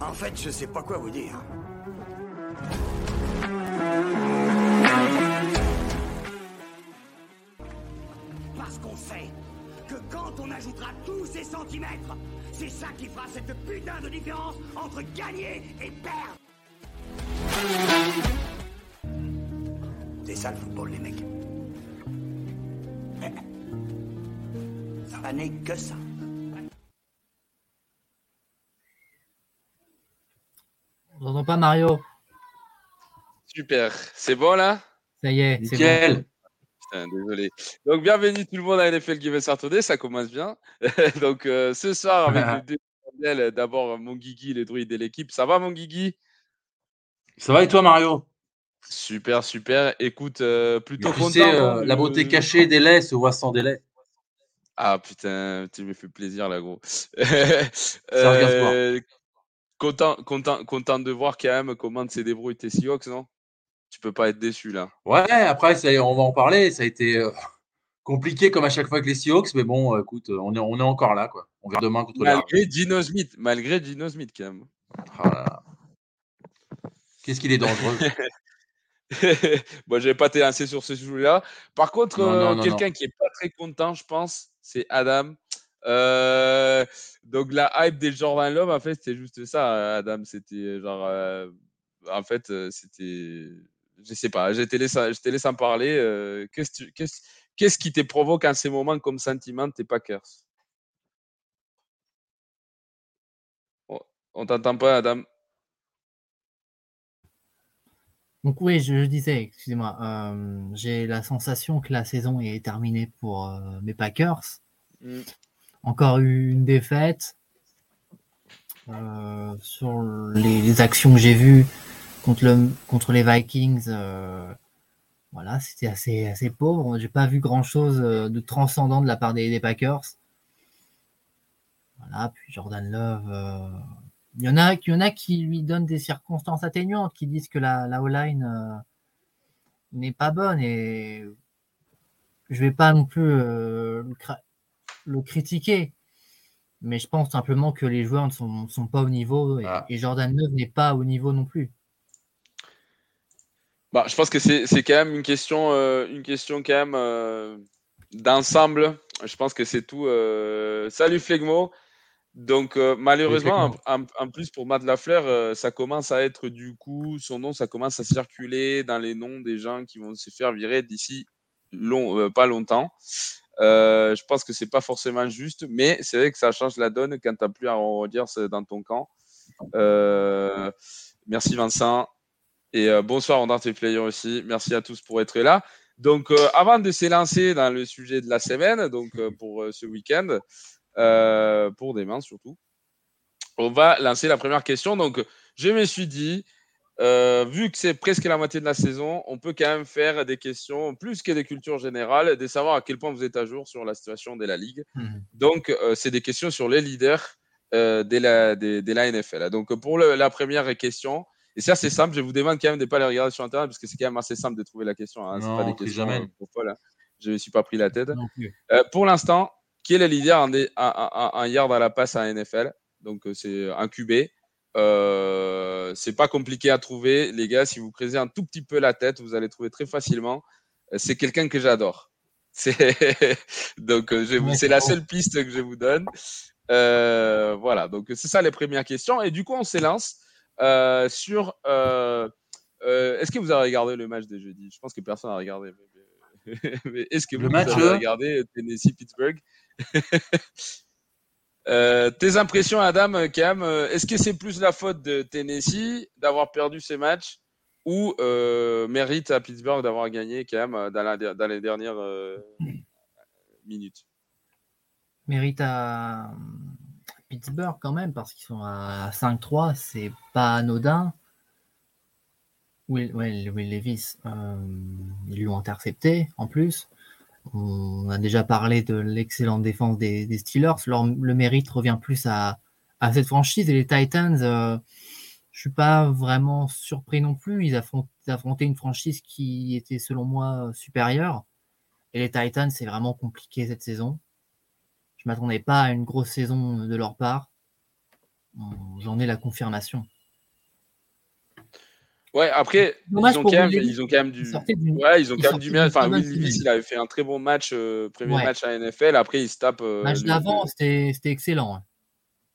En fait, je sais pas quoi vous dire. Parce qu'on sait que quand on ajoutera tous ces centimètres, c'est ça qui fera cette putain de différence entre gagner et perdre. C'est ça le football, les mecs. Ça n'est que ça. On n'entend pas Mario. Super. C'est bon là? Ça y est, c'est bon. Nickel. Putain, désolé. Donc, bienvenue tout le monde à NFL Game Saturday. Ça commence bien. Donc, euh, ce soir, avec le débat mondial, d'abord mon Guigui, les druides et l'équipe. Ça va, mon Guigui? Ça va et toi, Mario? Super, super. Écoute, euh, plutôt Tu content. sais, euh, la beauté cachée des laits se voit sans délai. Ah putain, tu me fais plaisir là, gros. regarde Euh, content, content, content de voir quand même comment se débrouillent tes Seahawks, non? Tu peux pas être déçu là. Ouais, après, ça, on va en parler. Ça a été euh, compliqué comme à chaque fois avec les Seahawks, mais bon, euh, écoute, on est, on est encore là. Quoi. On verra demain contre les Malgré Dino Smith, malgré Dino Smith quand même. Oh là là. Qu'est-ce qu'il est dangereux. Moi, je vais pas t'élancer sur ce sujet-là. Par contre, euh, quelqu'un qui est pas très content, je pense, c'est Adam. Euh, donc la hype des Jordan Love, en fait, c'était juste ça, Adam. C'était genre, euh, en fait, euh, c'était, je sais pas. Je te laisse, je te laisse en parler. euh, qu'est-ce, tu- qu'est-ce, qu'est-ce qui te provoque en ces moments comme sentiment tes Packers? On t'entend pas, Adam. Donc oui, je, je disais, excusez-moi, euh, j'ai la sensation que la saison est terminée pour euh, mes Packers. Mm. Encore eu une défaite. Euh, sur les, actions que j'ai vues contre, le, contre les Vikings, euh, voilà, c'était assez, assez pauvre. J'ai pas vu grand-chose euh, de transcendant de la part des, Packers. Voilà, puis Jordan Love. il y, en a, y en a qui lui donnent des circonstances atténuantes, qui disent que la, la O-line n'est pas bonne et je vais pas non plus le, le critiquer. Mais je pense simplement que les joueurs ne sont, sont pas au niveau et, Ah. et Jordan Love n'est pas au niveau non plus. Bah, je pense que c'est c'est quand même une question, euh, une question quand même euh, d'ensemble. Je pense que c'est tout. euh, Salut Flegmo. Donc malheureusement, en, en- en plus pour Matt Lafleur, ça commence à être du coup, son nom, ça commence à circuler dans les noms des gens qui vont se faire virer d'ici long, pas longtemps. Euh, je pense que c'est pas forcément juste, mais c'est vrai que ça change la donne quand tu n'as plus à redire dans ton camp. Euh, merci Vincent. Et euh, bonsoir on tes Player aussi. Merci à tous pour être là. Donc, avant de s'élancer dans le sujet de la semaine, donc pour ce week-end, pour demain surtout, on va lancer la première question. Donc, je me suis dit, euh, vu que c'est presque la moitié de la saison, on peut quand même faire des questions plus que des cultures générales, de savoir à quel point vous êtes à jour sur la situation de la ligue. Mhm. Donc, euh, c'est des questions sur les leaders euh, de, la, de, de la NFL. Donc, pour le- la première question, et ça, c'est simple, je vous demande quand même de ne pas les regarder sur Internet parce que c'est quand même assez simple de trouver la question. Hein. Non, pas des questions jamais. folles, hein. Je ne me suis pas pris la tête. Non pour l'instant, qui est le leader en, en, en- en yard à la passe à NFL Donc, c'est un QB. Euh, c'est pas compliqué à trouver, les gars. Si vous creusez un tout petit peu la tête, vous allez trouver très facilement. Euh, C'est quelqu'un que j'adore. C'est donc euh, c'est la seule piste que je vous donne. Euh, voilà, donc c'est ça les premières questions. Et du coup, on s'élance euh, sur. Est-ce que vous avez regardé le match de jeudi? Je pense que personne n'a regardé. mais- Est-ce que Le vous, match, avez euh regardé euh, Tennessee-Pittsburgh? Euh, tes impressions, Adam, Cam, euh, est-ce que c'est plus la faute de Tennessee d'avoir perdu ces matchs ou euh, mérite à Pittsburgh d'avoir gagné quand même dans, les dernières minutes? Mérite à Pittsburgh quand même, parce qu'ils sont à 5-3, c'est pas anodin. Will, Will, Levis, ils lui ont intercepté en plus. On a déjà parlé de l'excellente défense des, Steelers. le mérite revient plus à, cette franchise et les Titans. Euh, je suis pas vraiment surpris non plus. Ils affrontaient une franchise qui était selon moi supérieure. Et les Titans, c'est vraiment compliqué cette saison. Je m'attendais pas à une grosse saison de leur part. J'en ai la confirmation. Ouais, après, ils ont, quand même, ils ont, quand même, du. Ouais, ils ont quand même du bien. Enfin, Will Levis, il avait fait un très bon match, euh, premier match à NFL. Après, il se tape. Euh, match d'avant, c'était excellent. Hein.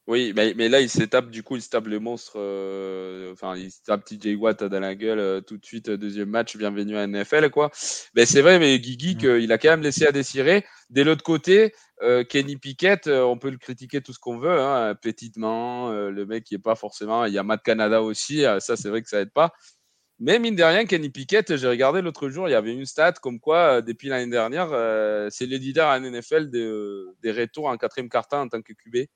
Oui, mais, mais, là, il se tape, du coup, il se tape le monstre. Euh, enfin, il se tape TJ Watt dans la gueule euh, tout de suite, deuxième match, bienvenue à NFL, quoi. Mais c'est vrai, mais Guigui, mm. il a quand même laissé à désirer. De l'autre côté, euh, Kenny Pickett, on peut le critiquer tout ce qu'on veut, hein, petitement, le mec qui est pas forcément. Il y a Matt Canada aussi, ça, c'est vrai que ça aide pas. Mais mine de rien, Kenny Pickett, j'ai regardé l'autre jour, il y avait une stat comme quoi, depuis l'année dernière, c'est le leader à NFL des retours en quatrième quart-temps en tant que QB.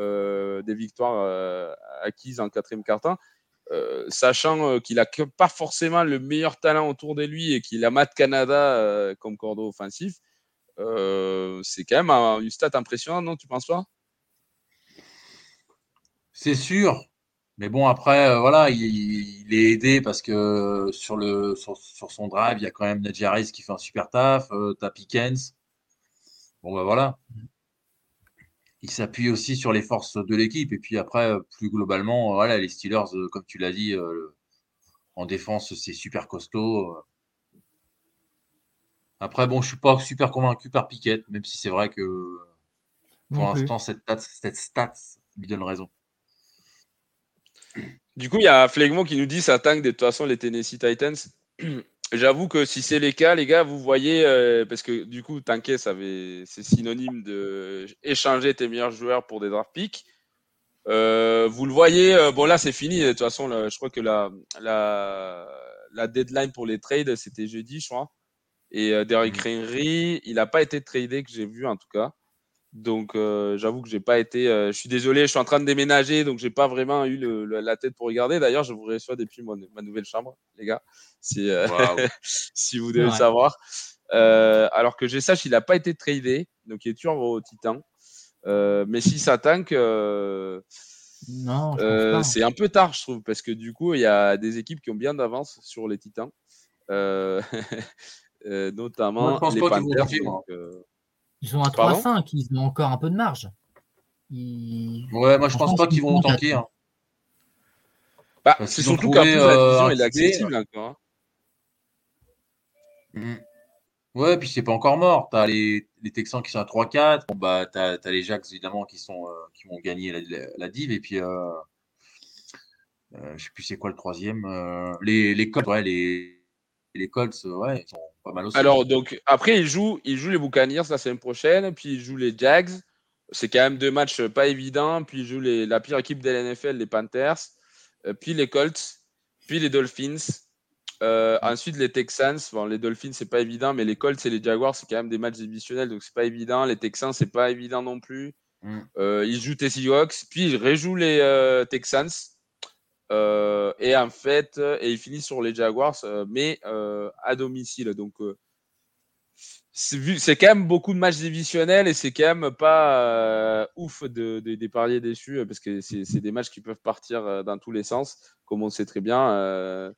Euh, des victoires euh, acquises en quatrième quart-temps. Euh, sachant qu'il n'a pas forcément le meilleur talent autour de lui et qu'il a Matt Canada comme cordeau offensif, c'est quand même une stat impressionnante, non Tu penses pas? C'est sûr. Mais bon, après, voilà, il, est aidé parce que sur, le, sur, son drive, il y a quand même Najee qui fait un super taf, t'as Pickens. Bon, ben voilà il s'appuie aussi sur les forces de l'équipe. Et puis après, plus globalement, voilà, les Steelers, euh, comme tu l'as dit, euh, en défense, c'est super costaud. Après, bon, je suis pas super convaincu par Piquet, même si c'est vrai que pour l'instant, cette, cette stat lui donne raison. Du coup, il y a Flegmont qui nous dit ça tank de toute façon les Tennessee Titans. J'avoue que si c'est les cas, les gars, vous voyez, euh, parce que du coup, Tanké, c'est synonyme de échanger tes meilleurs joueurs pour des draft picks. Euh, vous le voyez, euh, bon là c'est fini. De toute façon, je crois que la, la, la, deadline pour les trades, c'était jeudi, je crois. Et Derrick mmh. Henry, il n'a pas été tradé que j'ai vu en tout cas. Donc, euh, j'avoue que j'ai pas été. Euh, je suis désolé, je suis en train de déménager, donc j'ai pas vraiment eu le, la tête pour regarder. D'ailleurs, je vous reçois depuis ma nouvelle chambre, les gars, si, euh, si vous devez le savoir. alors que j'ai sache, il n'a pas été tradé, donc il est toujours au Titan. mais si ça tank, c'est un peu tard, je trouve, parce que du coup, il y a des équipes qui ont bien d'avance sur les Titans, notamment les Panthers. Ils sont à 3-5, ils ont encore un peu de marge. Ouais, moi je pense pas qu'ils vont tanker. Hein. Bah, c'est surtout qu'en plus la division euh, est accessible encore. Hein. Mm. Ouais, puis c'est pas encore mort. T'as les, les Texans qui sont à 3-4. Bon, bah, t'as as les Jacks évidemment qui, sont, euh, qui vont gagner la, la, div. Et puis, euh, euh, je sais plus c'est quoi le troisième. Euh, les, les Colts, ouais, les, les Colts, ouais, ils sont alors, donc, après, il joue, il joue les Buccaneers la semaine prochaine, puis il joue les Jags. C'est quand même deux matchs pas évidents. Puis il joue les, la pire équipe de la NFL, les Panthers. Euh, puis les Colts. Puis les Dolphins. Euh, mm. Ensuite, les Texans. Bon, les Dolphins, c'est pas évident, mais les Colts et les Jaguars, c'est quand même des matchs divisionnels, donc c'est pas évident. Les Texans, c'est pas évident non plus. Mm. Euh, il joue les Seahawks, puis il rejoue les Texans. Euh, et en fait, euh, et il finit sur les Jaguars, euh, mais à domicile. Donc, c'est quand même beaucoup de matchs divisionnels et c'est quand même pas ouf de, de, des parce que c'est des matchs qui peuvent partir dans tous les sens, comme on sait très bien.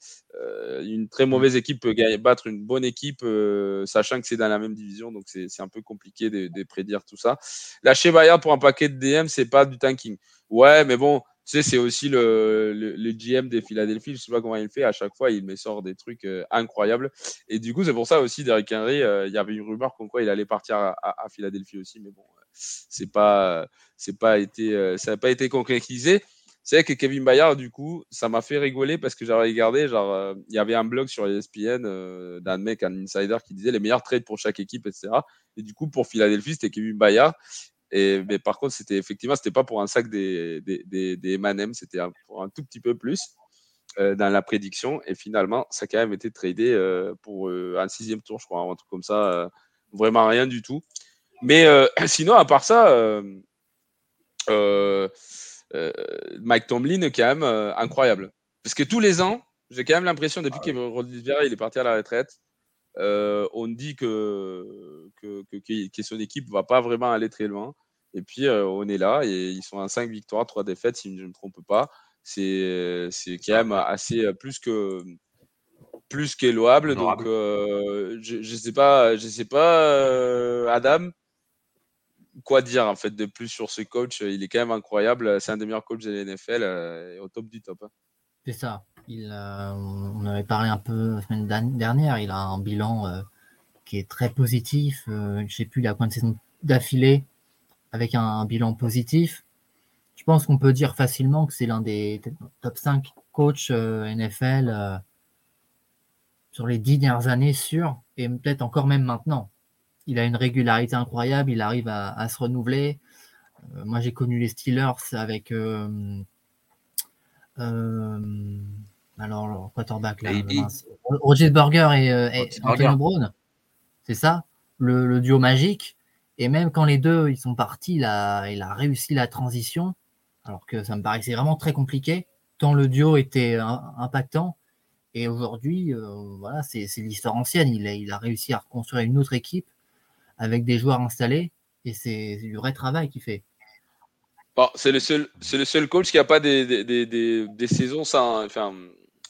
une très mauvaise équipe peut battre une bonne équipe, sachant que c'est dans la même division, donc c'est un peu compliqué de, de, prédire tout ça. Lâcher Bayard pour un paquet de DM, c'est pas du tanking. Ouais, mais bon, sais, c'est aussi le, GM des Philadelphie. Je sais pas comment il fait. À chaque fois, il me sort des trucs euh, incroyables. Et du coup, c'est pour ça aussi, Derrick Henry, euh, il y avait une rumeur comme quoi il allait partir à, Philadelphie aussi. Mais bon, c'est pas, c'est pas été, euh, ça n'a pas été concrétisé. C'est vrai que Kevin Bayard, du coup, ça m'a fait rigoler parce que j'avais regardé, genre, il y avait un blog sur ESPN d'un mec, un insider, qui disait les meilleurs trades pour chaque équipe, etc. Et du coup, pour Philadelphie, c'était Kevin Bayard. Et, mais par contre, c'était effectivement, c'était pas pour un sac des, des, des, des M&M, c'était pour un tout petit peu plus euh, dans la prédiction. Et finalement, ça a quand même été tradé euh, pour euh, un sixième tour, je crois, un truc comme ça. vraiment rien du tout. Mais sinon, à part ça, Mike Tomlin est quand même incroyable. Parce que tous les ans, j'ai quand même l'impression, depuis ah, il est parti à la retraite, on dit que, que, que, son équipe ne va pas vraiment aller très loin. Et puis, on est là et ils sont à 5 victoires, 3 défaites, si je ne me trompe pas. C'est quand même assez plus que plus que louable. Donc, je ne sais pas, je sais pas Adam, quoi dire en fait de plus sur ce coach. Il est quand même incroyable. C'est un des meilleurs coachs de la NFL au top du top. Hein. C'est ça. Il, on avait parlé un peu la semaine dernière. Il a un bilan qui est très positif. je ne sais plus, il a combien de saisons d'affilée? Avec un, bilan positif. Je pense qu'on peut dire facilement que c'est l'un des top 5 coachs euh, NFL euh, sur les dix dernières années sûrs, et peut-être encore même maintenant. Il a une régularité incroyable, il arrive à, se renouveler. Euh, moi, j'ai connu les Steelers avec alors le quarterback là, Roger Burger et, Antonio Brown. C'est ça, le, duo magique. Et même quand les deux ils sont partis, il a, il a réussi la transition, alors que ça me paraissait vraiment très compliqué, tant le duo était impactant. Et aujourd'hui, euh, voilà, c'est l'histoire ancienne. Il a, il a réussi à reconstruire une autre équipe avec des joueurs installés, et c'est du vrai travail qu'il fait. Bon, c'est le seul, le seul coach qui n'a pas des, des, des, des, saisons enfin,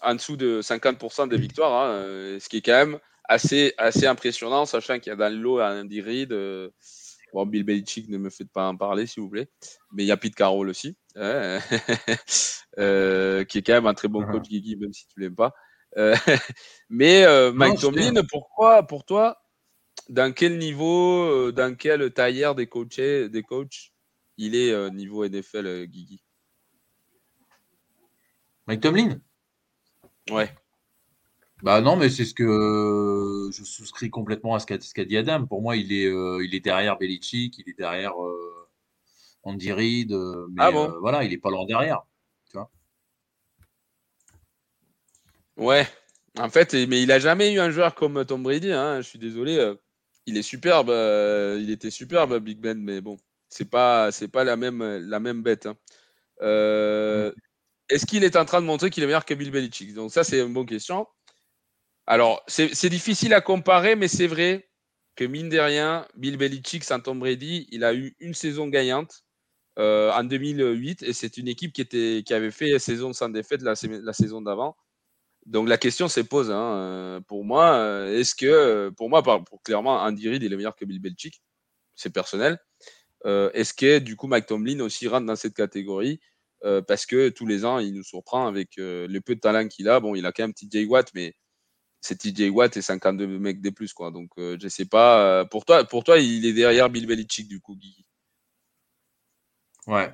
en dessous de 50% des victoires, hein, euh, ce qui est quand même assez, assez impressionnant, sachant qu'il y a dans le lot Andy Reid. Euh, bon, Bill Belichick, ne me faites pas en parler, s'il vous plaît. Mais il y a Pete Carroll aussi, hein, euh, qui est quand même un très bon coach, Guigui, même si tu l'aimes pas. Euh, mais Mike Tomlin, pourquoi, pour toi, dans quel niveau, dans quelle taillère des coachs, des coachs il est niveau NFL, Guigui? Mike Tomlin? Ouais. Bah non, mais c'est ce que je souscris complètement à ce qu'a dit Adam. Pour moi, il est, euh, il est derrière Belichick, il est derrière euh, Andy Reid, euh, mais ah bon? voilà, il est pas loin derrière. Tu vois ouais, en fait, mais il a jamais eu un joueur comme Tom Brady. Hein, je suis désolé, il est superbe, il était superbe Big Ben, mais bon, c'est pas, c'est pas la même, la même bête. Hein. Est-ce qu'il est en train de montrer qu'il est meilleur que Bill Belichick? Donc ça, c'est une bonne question. Alors, c'est difficile à comparer, mais c'est vrai que mine de rien, Bill Belichick, sans il a eu une saison gagnante euh, en 2008 et c'est une équipe qui, avait fait saison sans défaite la, saison d'avant. Donc la question se pose. Hein, euh, pour moi, euh, est-ce que, pour moi, clairement, Andy Reid est meilleur que Bill Belichick C'est personnel. est-ce que du coup Mike Tomlin aussi rentre dans cette catégorie parce que tous les ans il nous surprend avec le peu de talent qu'il a. Bon, il a quand même petit Jay Watt, mais c'est TJ Watt et 52 mecs des plus. Quoi. Donc, euh, je sais pas. Euh, pour, toi, pour toi, il est derrière Bill Belichick, du coup, Guy? Ouais.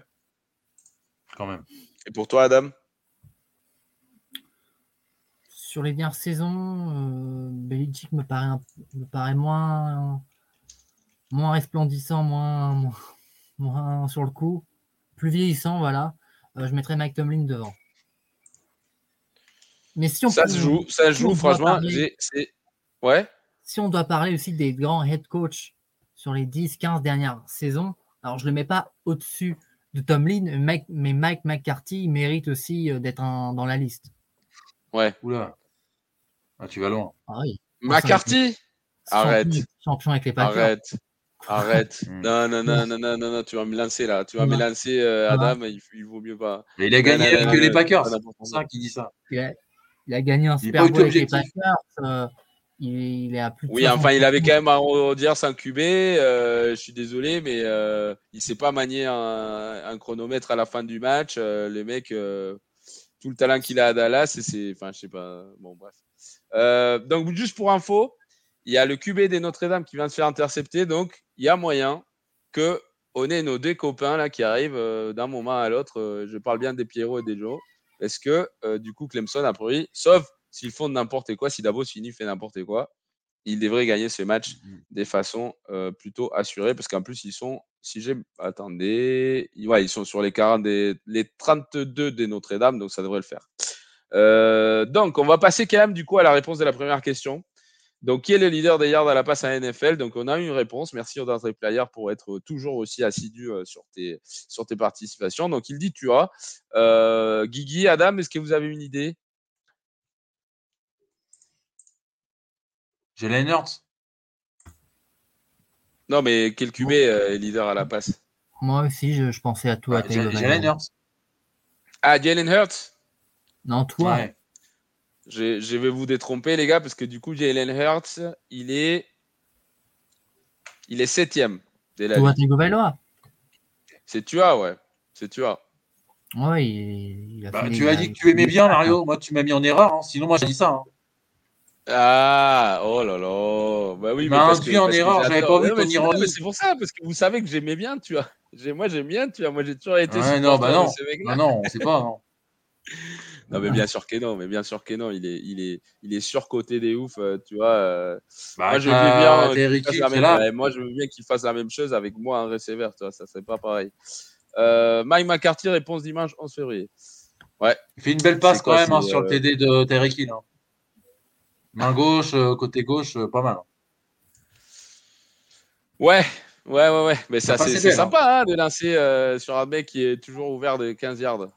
Quand même. Et pour toi, Adam? Sur les dernières saisons, euh, Belichick me paraît, me paraît moins, moins resplendissant, moins, moins, sur le coup. Plus vieillissant, voilà. je mettrais Mike Tomlin devant. Mais si on ça se joue, ça joue, franchement. ouais. Si on doit parler aussi des grands head coach sur les 10-15 dernières saisons, alors je ne le mets pas au-dessus de Tomlin, mais Mike McCarthy mérite aussi euh, d'être dans la liste. Ouais. Oula. Ah, tu vas loin. Ah oui. McCarthy Arrête. Champion avec les Packers. Arrête. Arrête. Hmm. non, non, non, non, non, non, non, tu vas me lancer là. Tu vas me lancer, euh, Adam, il, il, vaut mieux pas. Mais il a gagné avec les Packers. C'est pour ça qu'il dit ça. Il a gagné un Super Bowl avec les Packers. Euh, il, est à plus de Oui, enfin, il avait quand même un dire sans QB. Euh, je suis désolé, mais euh, il ne sait pas manier un, chronomètre à la fin du match. le mec, tout le talent qu'il a à Dallas, c'est. Enfin, je sais pas. Bon, bref. donc, juste pour info, il y a le QB des Notre-Dame qui vient de se faire intercepter. Donc, il y a moyen que on ait nos deux copains là qui arrivent d'un moment à l'autre. je parle bien des Pierrot et des Joe. Est-ce que euh, du coup Clemson a priori, sauf s'ils font n'importe quoi, si Davos finit fait n'importe quoi, ils devraient gagner ce match mmh de façon euh, plutôt assurée parce qu'en plus ils sont, si j'ai, attendez, ouais, ils sont sur les 40 les 32 des Notre-Dame, donc ça devrait le faire. Euh, donc on va passer quand même du coup à la réponse de la première question. Donc, qui est le leader des yards à la passe à NFL Donc, on a une réponse. Merci Audrey Player pour être toujours aussi assidu euh, sur, tes, sur tes participations. Donc, il dit tu as. Euh, Guigui, Adam, est-ce que vous avez une idée? Jalen Hurts. Non, mais quel QB est leader à la passe Moi aussi, je, pensais à toi. Ah, Jalen Hurts. Ah, Jalen Hurts? Non, toi. Je, vais vous détromper, les gars, parce que du coup, Jalen Hurts, il est. Il est septième. Toi, Tagovailoa. C'est Tua, ouais. C'est Tua. Ouais, il, a bah, Tu as dit que tu aimais bien, Mario. Moi, tu m'as mis en erreur. Hein. Sinon, moi, j'ai dit ça. Hein. Ah, oh là là. Bah oui, mais parce que, en erreur, j'avais pas vu ton ironie. C'est pour ça, parce que vous savez que j'aimais bien, tu vois. Moi, j'aime bien, tu vois. Moi, j'ai toujours été. Ouais, non, bah non. Bah non, on sait pas. Non. Non, mais bien sûr que non, mais bien sûr que non. Il est, il est, il est surcoté des ouf, euh, tu vois. Euh. Bah, moi, je veux bien, moi, je veux bien qu'il fasse la même chose avec moi, un receiver, tu vois. Ça serait pas pareil. Euh, Mike McCarthy, réponse dimanche 11 février. Ouais. Il fait une belle passe quand même hein, sur le TD de Terry Hill. Hein. Main gauche, côté gauche, pas mal. Hein. Ouais, ouais, ouais, ouais. Mais ça, c'est sympa de lancer sur un mec qui est toujours ouvert de 15 yards.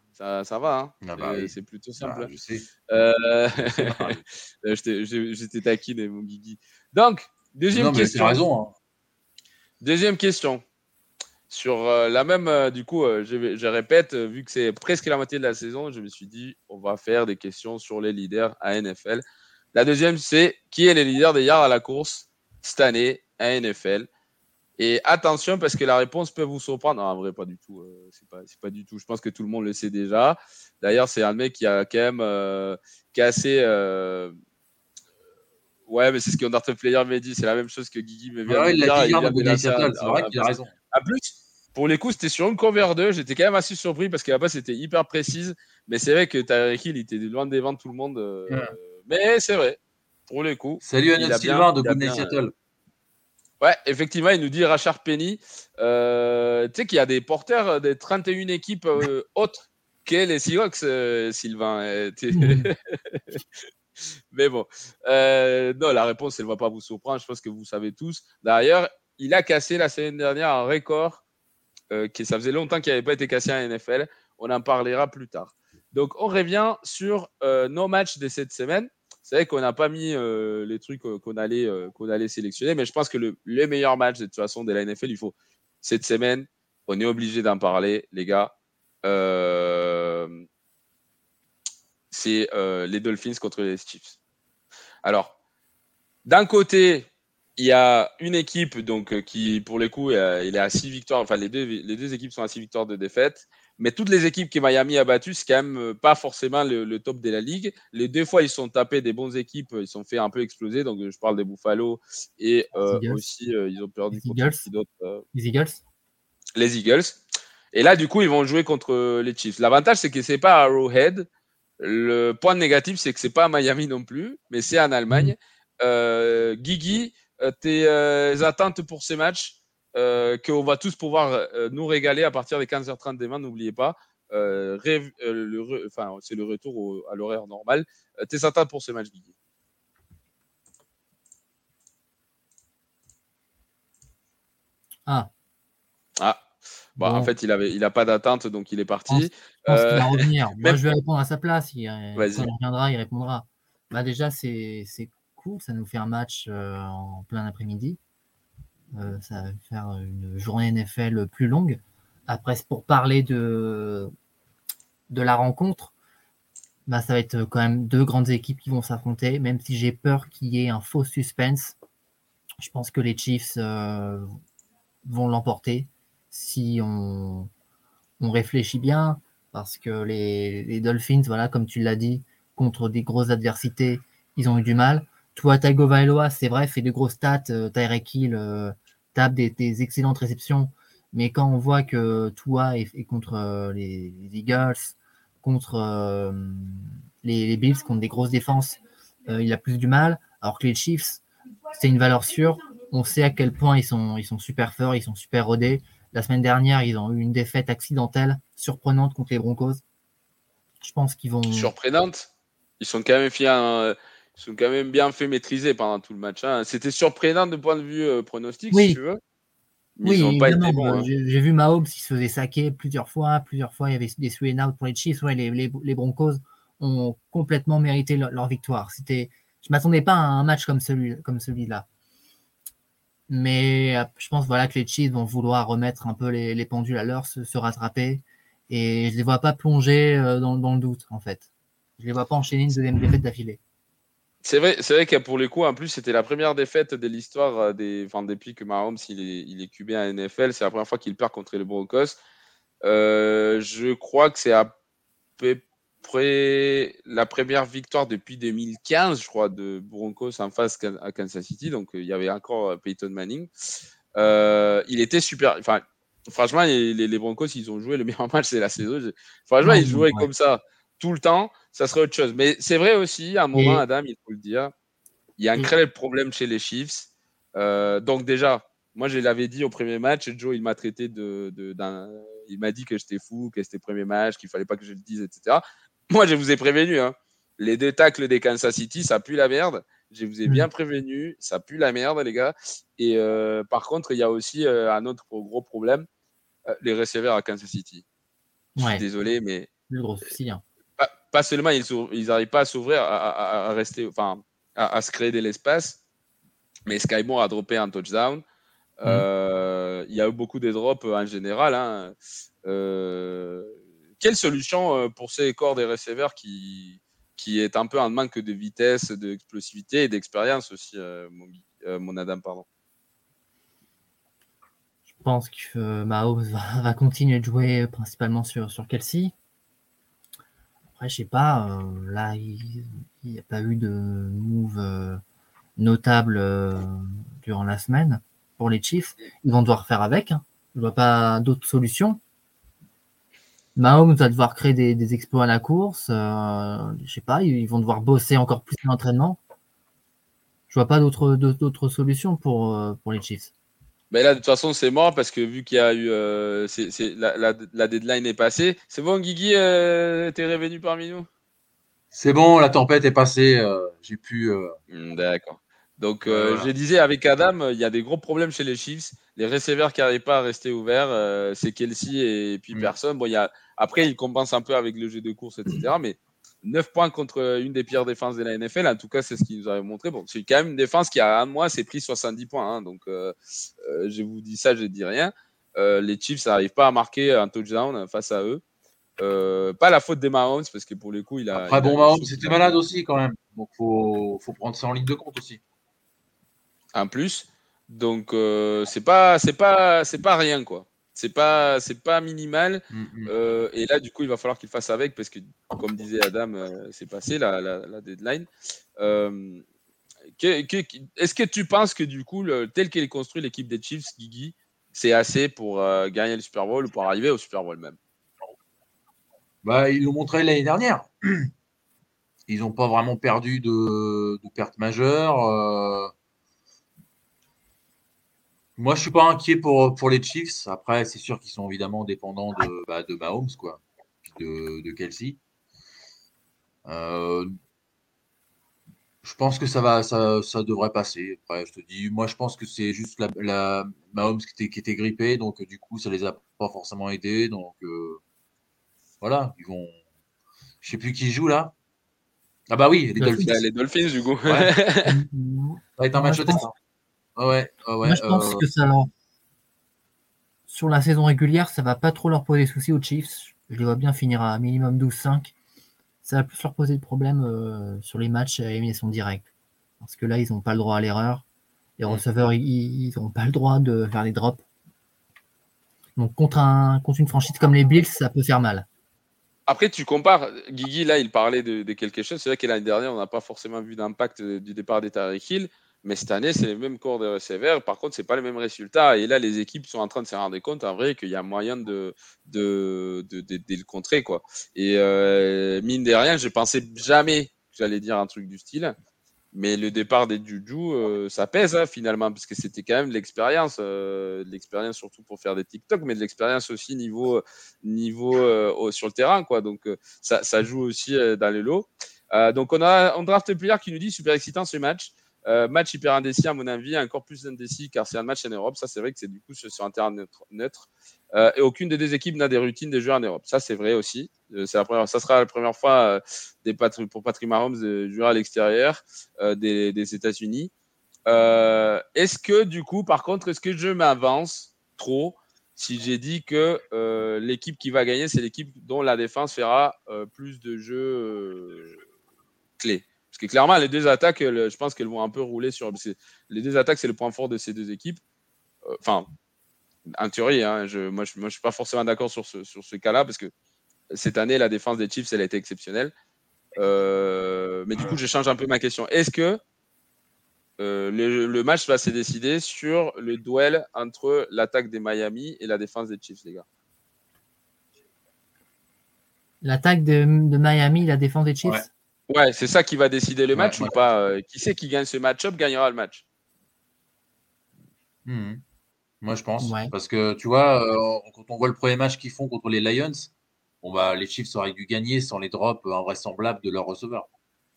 Ça, va, hein ah bah c'est plutôt simple. Bah, hein. J'étais taquine, mon Guigui. Donc, deuxième question. raison. Hein. Deuxième question. Sur euh, la même, euh, du coup, euh, je, répète, vu que c'est presque la moitié de la saison, je me suis dit, on va faire des questions sur les leaders à NFL. La deuxième, c'est qui est le leader des yards à la course cette année à NFL et attention, parce que la réponse peut vous surprendre. Non, en vrai, pas du tout. Euh, c'est pas, pas, du tout. Je pense que tout le monde le sait déjà. D'ailleurs, c'est un mec qui a quand même euh, assez. Euh, ouais, mais c'est ce que Undertale Player m'a dit. C'est la même chose que Guigui me vient de dire. Il, il C'est vrai qu'il a raison. En plus, pour les coups, c'était sur une cover 2. J'étais quand même assez surpris parce qu'à la base, c'était hyper précise. Mais c'est vrai que Tyreek Hill était loin de devant tout le monde. Mais c'est vrai. Pour les coups. Salut notre Sylvain de Good Seattle. Ouais, effectivement, il nous dit Rachard Penny. Euh, tu sais qu'il y a des porteurs des 31 équipes euh, autres que les Seahawks, euh, Sylvain. Mais bon, non, la réponse, elle ne va pas vous surprendre. Je pense que vous savez tous. D'ailleurs, il a cassé la semaine dernière un record qui ça faisait longtemps qu'il n'avait pas été cassé en NFL. On en parlera plus tard. Donc, on revient sur nos matchs de cette semaine. C'est vrai qu'on n'a pas mis euh, les trucs euh, qu'on allait, euh, qu'on allait sélectionner, mais je pense que le, meilleur match de toute façon de la NFL, il faut cette semaine, on est obligé d'en parler, les gars. c'est les Dolphins contre les Chiefs. Alors, d'un côté, il y a une équipe donc qui, pour les coups, il est à six victoires. Enfin, les deux, les deux équipes sont à six victoires de défaite. Mais toutes les équipes que Miami a battues, c'est quand même euh, pas forcément le, top de la ligue. Les deux fois, ils sont tapés des bonnes équipes, ils sont fait un peu exploser. Donc, je parle des Buffalo et euh, aussi, euh, ils ont perdu contre les Eagles. Les Eagles. Et là, du coup, ils vont jouer contre les Chiefs. L'avantage, c'est que c'est pas Arrowhead. Le point négatif, c'est que c'est pas à Miami non plus, mais c'est en Allemagne. Mm. Guigui, tes attentes pour ces matchs euh, qu'on va tous pouvoir euh, nous régaler à partir des 15h30 demain, n'oubliez pas. Euh, le, enfin, c'est le retour à l'horaire normal. Tes attentes pour ce match, Guigui? Ah. Ah. Bon, En fait, il n'a il a pas d'attente, donc il est parti. Je pense, qu'il va revenir. Moi, je vais répondre à sa place. Il, quand il reviendra, il répondra. Bah, déjà, c'est cool. Ça nous fait un match en plein après-midi. Euh, ça va faire une journée NFL plus longue. Après, pour parler de, la rencontre, bah, ça va être quand même deux grandes équipes qui vont s'affronter, même si j'ai peur qu'il y ait un faux suspense. Je pense que les Chiefs euh, vont l'emporter si on, réfléchit bien, parce que les, Dolphins, voilà, comme tu l'as dit, contre des grosses adversités, ils ont eu du mal. Toi, Tagovailoa, c'est vrai, fait de grosses stats. Euh, Tyreek Hill, tape des, excellentes réceptions, mais quand on voit que Tua est, contre euh, les, Eagles, contre euh, les, Bills, contre des grosses défenses, euh, il a plus du mal, alors que les Chiefs, c'est une valeur sûre. On sait à quel point ils sont, ils sont super forts, ils sont super rodés. La semaine dernière, ils ont eu une défaite accidentelle, surprenante contre les Broncos. Je pense qu'ils vont. Surprenante Ils sont quand même fiers sont quand même bien fait maîtriser pendant tout le match. Hein. C'était surprenant de point de vue pronostic, oui. si tu veux. oui, hein. j'ai vu Mahomes qui se faisait saquer plusieurs fois. Plusieurs fois, il y avait des swing out pour les Chiefs. Ouais, les, les, les, Broncos ont complètement mérité leur, victoire. C'était, je m'attendais pas à un match comme celui, comme celui-là. Mais je pense voilà que les Chiefs vont vouloir remettre un peu les, les pendules à l'heure, se, se, rattraper. Et je les vois pas plonger dans, dans, le doute, en fait. Je les vois pas enchaîner une deuxième défaite d'affilée. C'est vrai, c'est vrai que pour les coups, en plus, c'était la première défaite de l'histoire des, enfin, depuis que Mahomes il est, il est QB à NFL. C'est la première fois qu'il perd contre les Broncos. Euh, je crois que c'est à peu près la première victoire depuis 2015, je crois, de Broncos en face à Kansas City. Donc, il y avait encore Peyton Manning. Euh, il était super. Enfin, franchement, les, les, Broncos, ils ont joué le meilleur match de la saison. Franchement, ils jouaient comme ça tout le temps, ça serait autre chose. Mais c'est vrai aussi, à un moment, Adam, il faut le dire, il y a un créé problème chez les Chiefs. Euh, donc déjà, moi je l'avais dit au premier match, Joe il m'a traité de, d'un, il m'a dit que j'étais fou, que c'était le premier match, qu'il fallait pas que je le dise, etc. Moi je vous ai prévenu, hein. les deux tacles des Kansas City, ça pue la merde. Je vous ai bien mm. prévenu, ça pue la merde les gars. Et euh, par contre, il y a aussi euh, un autre gros problème, les receveurs à Kansas City. Je suis désolé, mais le gros souci. Hein pas seulement ils n'arrivent pas à s'ouvrir, à, rester, enfin, à, se créer de l'espace, mais Skymore a droppé un touchdown. Mm. Euh, il y a eu beaucoup de drops en général. Hein. Euh, quelle solution euh, pour ces corps des receveurs qui, qui est un peu en manque de vitesse, d'explosivité et d'expérience aussi, mon, mon, Adam, pardon? Je pense que Mahomes va, va, continuer de jouer principalement sur, sur Kelsey. Après, je sais pas, euh, là, il n'y a pas eu de move euh, notable euh, durant la semaine pour les Chiefs. Ils vont devoir faire avec. Hein. Je vois pas d'autres solutions. Mahomes va devoir créer des, exploits à la course. je sais pas, ils vont devoir bosser encore plus l'entraînement. Je vois pas d'autres solutions pour, pour les Chiefs. Mais là, de toute façon, c'est mort parce que vu qu'il y a eu. Euh, la, deadline est passée. C'est bon, Guigui, euh, t'es revenu parmi nous? C'est bon, la tempête est passée. Euh, j'ai pu. Hmm, d'accord. Donc, je disais avec Adam, il y a des gros problèmes chez les Chiefs. Les receveurs qui n'arrivent pas à rester ouverts, c'est Kelsey et, puis hmm. personne. Bon, y a, après, ils compensent un peu avec le jeu de course, etc. Mais 9 points contre une des pires défenses de la NFL. En tout cas, c'est ce qu'ils nous avaient montré. Bon, c'est quand même une défense qui, a un mois, s'est pris 70 points. Hein. donc, euh, euh, je vous dis ça, je ne dis rien. Euh, les Chiefs n'arrivent pas à marquer un touchdown face à eux. pas la faute des Mahomes, parce que pour le coup, il a. Après, bon, Mahomes, c'était malade aussi quand même. Donc, il faut, faut, prendre ça en ligne de compte aussi. En plus. Donc, c'est pas, c'est pas, c'est pas rien, quoi. C'est pas, c'est pas minimal. Mm, mm. Euh, et là, du coup, il va falloir qu'il fasse avec parce que, comme disait Adam, euh, c'est passé la, la, deadline. Euh, est-ce que tu penses que du coup, le, tel qu'elle est construit l'équipe des Chiefs, Guigui, c'est assez pour gagner le Super Bowl ou pour arriver au Super Bowl même? Bah, Ils l'ont montré l'année dernière. Ils n'ont pas vraiment perdu de, de pertes majeures. Moi, je suis pas inquiet pour, pour les Chiefs. Après, c'est sûr qu'ils sont évidemment dépendants de, bah, de Mahomes, quoi, de, de Kelsey. Euh, je pense que ça va, ça, ça, devrait passer. Après, je te dis, moi, je pense que c'est juste la, la Mahomes qui était, qui était grippé, donc du coup, ça les a pas forcément aidés. Donc euh, voilà, ils vont. Je sais plus qui joue là. Ah bah oui, les Dolphins. Les Dolphins, du coup. Ouais. ça va être un match de test. Ouais, Moi, je pense euh, que ça Sur la saison régulière, ça va pas trop leur poser de soucis aux Chiefs. Je les vois bien finir à minimum 12-5. Ça va plus leur poser de problème euh, sur les matchs à élimination directe. Parce que là, ils n'ont pas le droit à l'erreur. Les receveurs, ils n'ont pas le droit de faire les drops. Donc contre, un, contre une franchise comme les Bills, ça peut faire mal. Après, tu compares, Guigui, là, il parlait de, quelque chose. C'est vrai que l'année dernière, on n'a pas forcément vu d'impact du départ des Tarek Hill. Mais cette année, c'est les mêmes corps de receveurs. Par contre, ce n'est pas les mêmes résultats. Et là, les équipes sont en train de se rendre compte, en vrai, qu'il y a moyen de, de, de, le contrer. Quoi. Et euh, mine de rien, je pensais jamais que j'allais dire un truc du style. Mais le départ des Juju, euh, ça pèse hein, finalement, parce que c'était quand même de l'expérience, euh, de l'expérience surtout pour faire des TikTok, mais de l'expérience aussi niveau, niveau sur le terrain. Quoi. Donc ça, joue aussi dans les lots. donc, on a un draft player qui nous dit super excitant ce match. Match hyper indécis, à mon avis, encore plus indécis car c'est un match en Europe. Ça, c'est vrai que c'est du coup sur un terrain neutre. et aucune des deux équipes n'a des routines de jeu en Europe. Ça, c'est vrai aussi. c'est la première, ça sera la première fois des pour Patrick Mahomes de jouer à l'extérieur des, des États-Unis. est-ce que, du coup, par contre, est-ce que je m'avance trop si j'ai dit que euh, l'équipe qui va gagner, c'est l'équipe dont la défense fera euh, plus de jeux euh, clés? Que clairement, les deux attaques, je pense qu'elles vont un peu rouler sur. Les deux attaques, c'est le point fort de ces deux équipes. Enfin, en théorie, hein, je, moi, je ne suis pas forcément d'accord sur ce, sur ce cas-là, parce que cette année, la défense des Chiefs, elle a été exceptionnelle. mais du coup, je change un peu ma question. Est-ce que euh, le, match va se décider sur le duel entre l'attaque des Miami et la défense des Chiefs, les gars? L'attaque de, Miami, la défense des Chiefs? Ouais, c'est ça qui va décider le match ou pas euh, Qui c'est qui gagne ce match-up gagnera le match hmm. Moi, je pense. Parce que, tu vois, euh, quand on voit le premier match qu'ils font contre les Lions, bon, bah, les Chiefs auraient dû gagner sans les drops invraisemblables de leur receveur.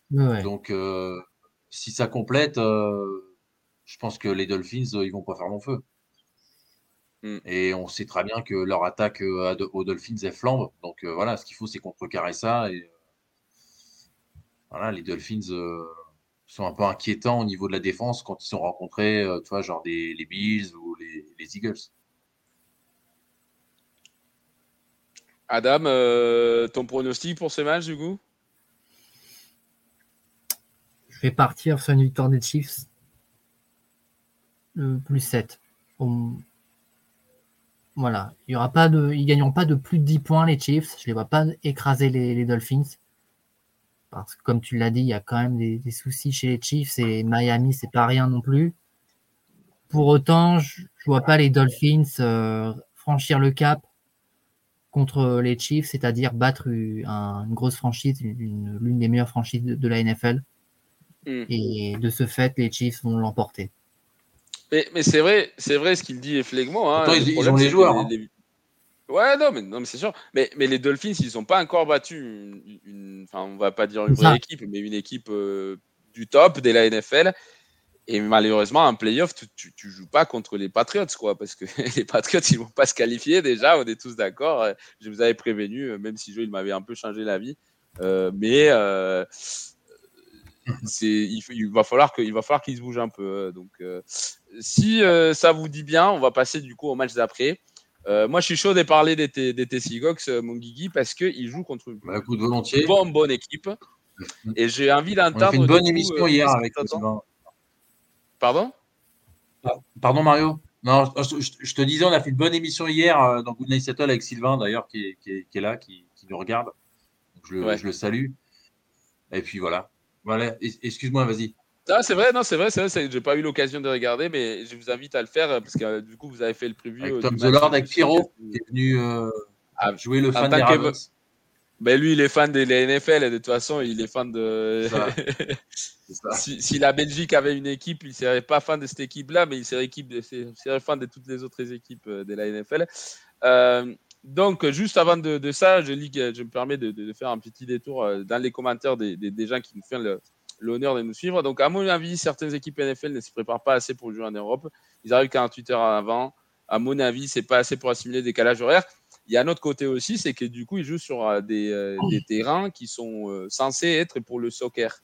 Donc, si ça complète, euh, je pense que les Dolphins, euh, ils vont pas faire long feu. Mm. Et on sait très bien que leur attaque euh, aux Dolphins, est flambe. Donc voilà, ce qu'il faut, c'est contrecarrer ça. Et voilà, les Dolphins sont un peu inquiétants au niveau de la défense quand ils sont rencontrés, tu vois, genre des, les Bills ou les, Eagles. Adam, ton pronostic pour ce match du coup? Partir sur une victoire des Chiefs. Le plus 7. Voilà. Il y aura pas de. Ils gagneront pas de plus de 10 points, les Chiefs. Je les vois pas écraser les, Dolphins. Parce que comme tu l'as dit, il y a quand même des, soucis chez les Chiefs et Miami, c'est pas rien non plus. Pour autant, je, vois pas les Dolphins euh, franchir le cap contre les Chiefs, c'est-à-dire battre une, grosse franchise, l'une des meilleures franchises de la NFL. Mm. Et de ce fait, les Chiefs vont l'emporter. Mais, mais c'est vrai, c'est vrai ce qu'il dit Flegmo. Hein. ils, ont les joueurs. Hein. Ouais, non, mais, non, mais c'est sûr. Mais, mais les Dolphins, ils sont pas encore battus. Une, enfin, on va pas dire une vraie équipe, mais une équipe euh, du top de la NFL. Et malheureusement, en playoff, tu, tu, joues pas contre les Patriots, quoi, parce que les Patriots, ils vont pas se qualifier déjà. On est tous d'accord. Je vous avais prévenu, euh, même si Joe, il m'avait un peu changé la vie. Euh, mais il, va falloir qu'il va falloir qu'il se bouge un peu. Euh, donc, euh, si euh, ça vous dit bien, on va passer du coup au match d'après. Moi, je suis chaud de parler des, des Seahawks, mon Guigui, parce qu'ils jouent contre une bah, volontiers. bonne, bonne équipe. Et j'ai envie d'entendre. On a fait une bonne émission hier avec Pardon? Ah, Pardon, Mario? Non, je, te disais, on a fait une bonne émission hier dans Good Night Seattle avec Sylvain, d'ailleurs, qui, est là, qui, nous regarde. je, je, le salue. Et puis voilà. Voilà, excuse-moi, vas-y. Ah, c'est vrai, non, c'est vrai, c'est vrai, j'ai pas eu l'occasion de regarder, mais je vous invite à le faire parce que euh, du coup, vous avez fait le preview. Avec euh, Tom The Lord, avec Pierrot, qui est venu euh, ah, jouer le fan des Ravens. Ben lui, il est fan de la NFL et de toute façon, il est fan de. si, la Belgique avait une équipe, il serait pas fan de cette équipe-là, mais il serait, équipe de, serait fan de toutes les autres équipes de la NFL. donc, juste avant de, ça, je, lis, je me permets de, faire un petit détour dans les commentaires des, des gens qui nous font le, l'honneur de nous suivre. Donc, à mon avis, certaines équipes NFL ne se préparent pas assez pour jouer en Europe. Ils arrivent 48 heures avant. À mon avis, c'est pas assez pour assimiler des décalage horaire. Il y a un autre côté aussi, c'est que du coup, ils jouent sur euh, des, euh, des terrains qui sont euh, censés être pour le soccer.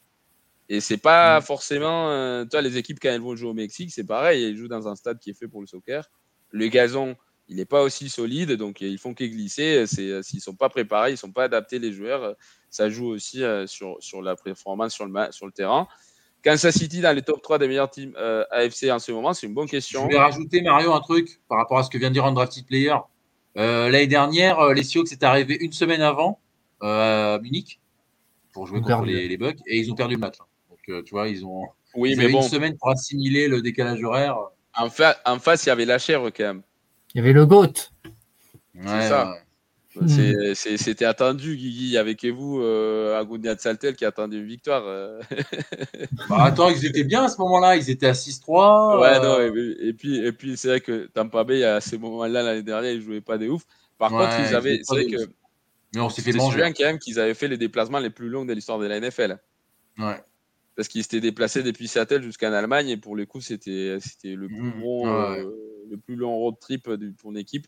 Et c'est pas mm. forcément. toi, les équipes, quand elles vont jouer au Mexique, c'est pareil. Ils jouent dans un stade qui est fait pour le soccer. Le gazon, il n'est pas aussi solide, donc ils font que glisser. S'ils ne sont pas préparés, ils ne sont pas adaptés, les joueurs ça joue aussi euh, sur, sur la performance sur le, sur le terrain. Kansas City dans les top 3 des meilleurs teams euh, AFC en ce moment, c'est une bonne question. Je vais rajouter, Mario, un truc par rapport à ce que vient de dire Undrafted Player. Euh, L'année dernière, les Seahawks c'est arrivé une semaine avant à Munich pour jouer contre les, les, Bucks et ils ont perdu le match. Donc, tu vois, ils ont oui, mais bon. une semaine pour assimiler le décalage horaire. En, fa en face, il y avait la chèvre quand même. Il y avait le GOAT. c'est ça. Hmm. C'était attendu, Guigui, avec vous, euh, de Saltel, qui attendait une victoire. Bah, attends, ils étaient bien à ce moment-là, ils étaient à 6-3. Ouais, non, euh. et, puis, et puis c'est vrai que Tampa Bay, à ces moments-là, l'année dernière, ils ne jouaient pas des ouf. Par contre, ils avaient, c'est vrai que Mais on s'est fait Je manger. souviens quand même qu'ils avaient fait les déplacements les plus longs de l'histoire de la NFL. Ouais. Parce qu'ils s'étaient déplacés depuis Seattle jusqu'en Allemagne et pour le coup, c'était c'était le plus Mhm. Ouais. euh, le plus long road trip de- pour une équipe.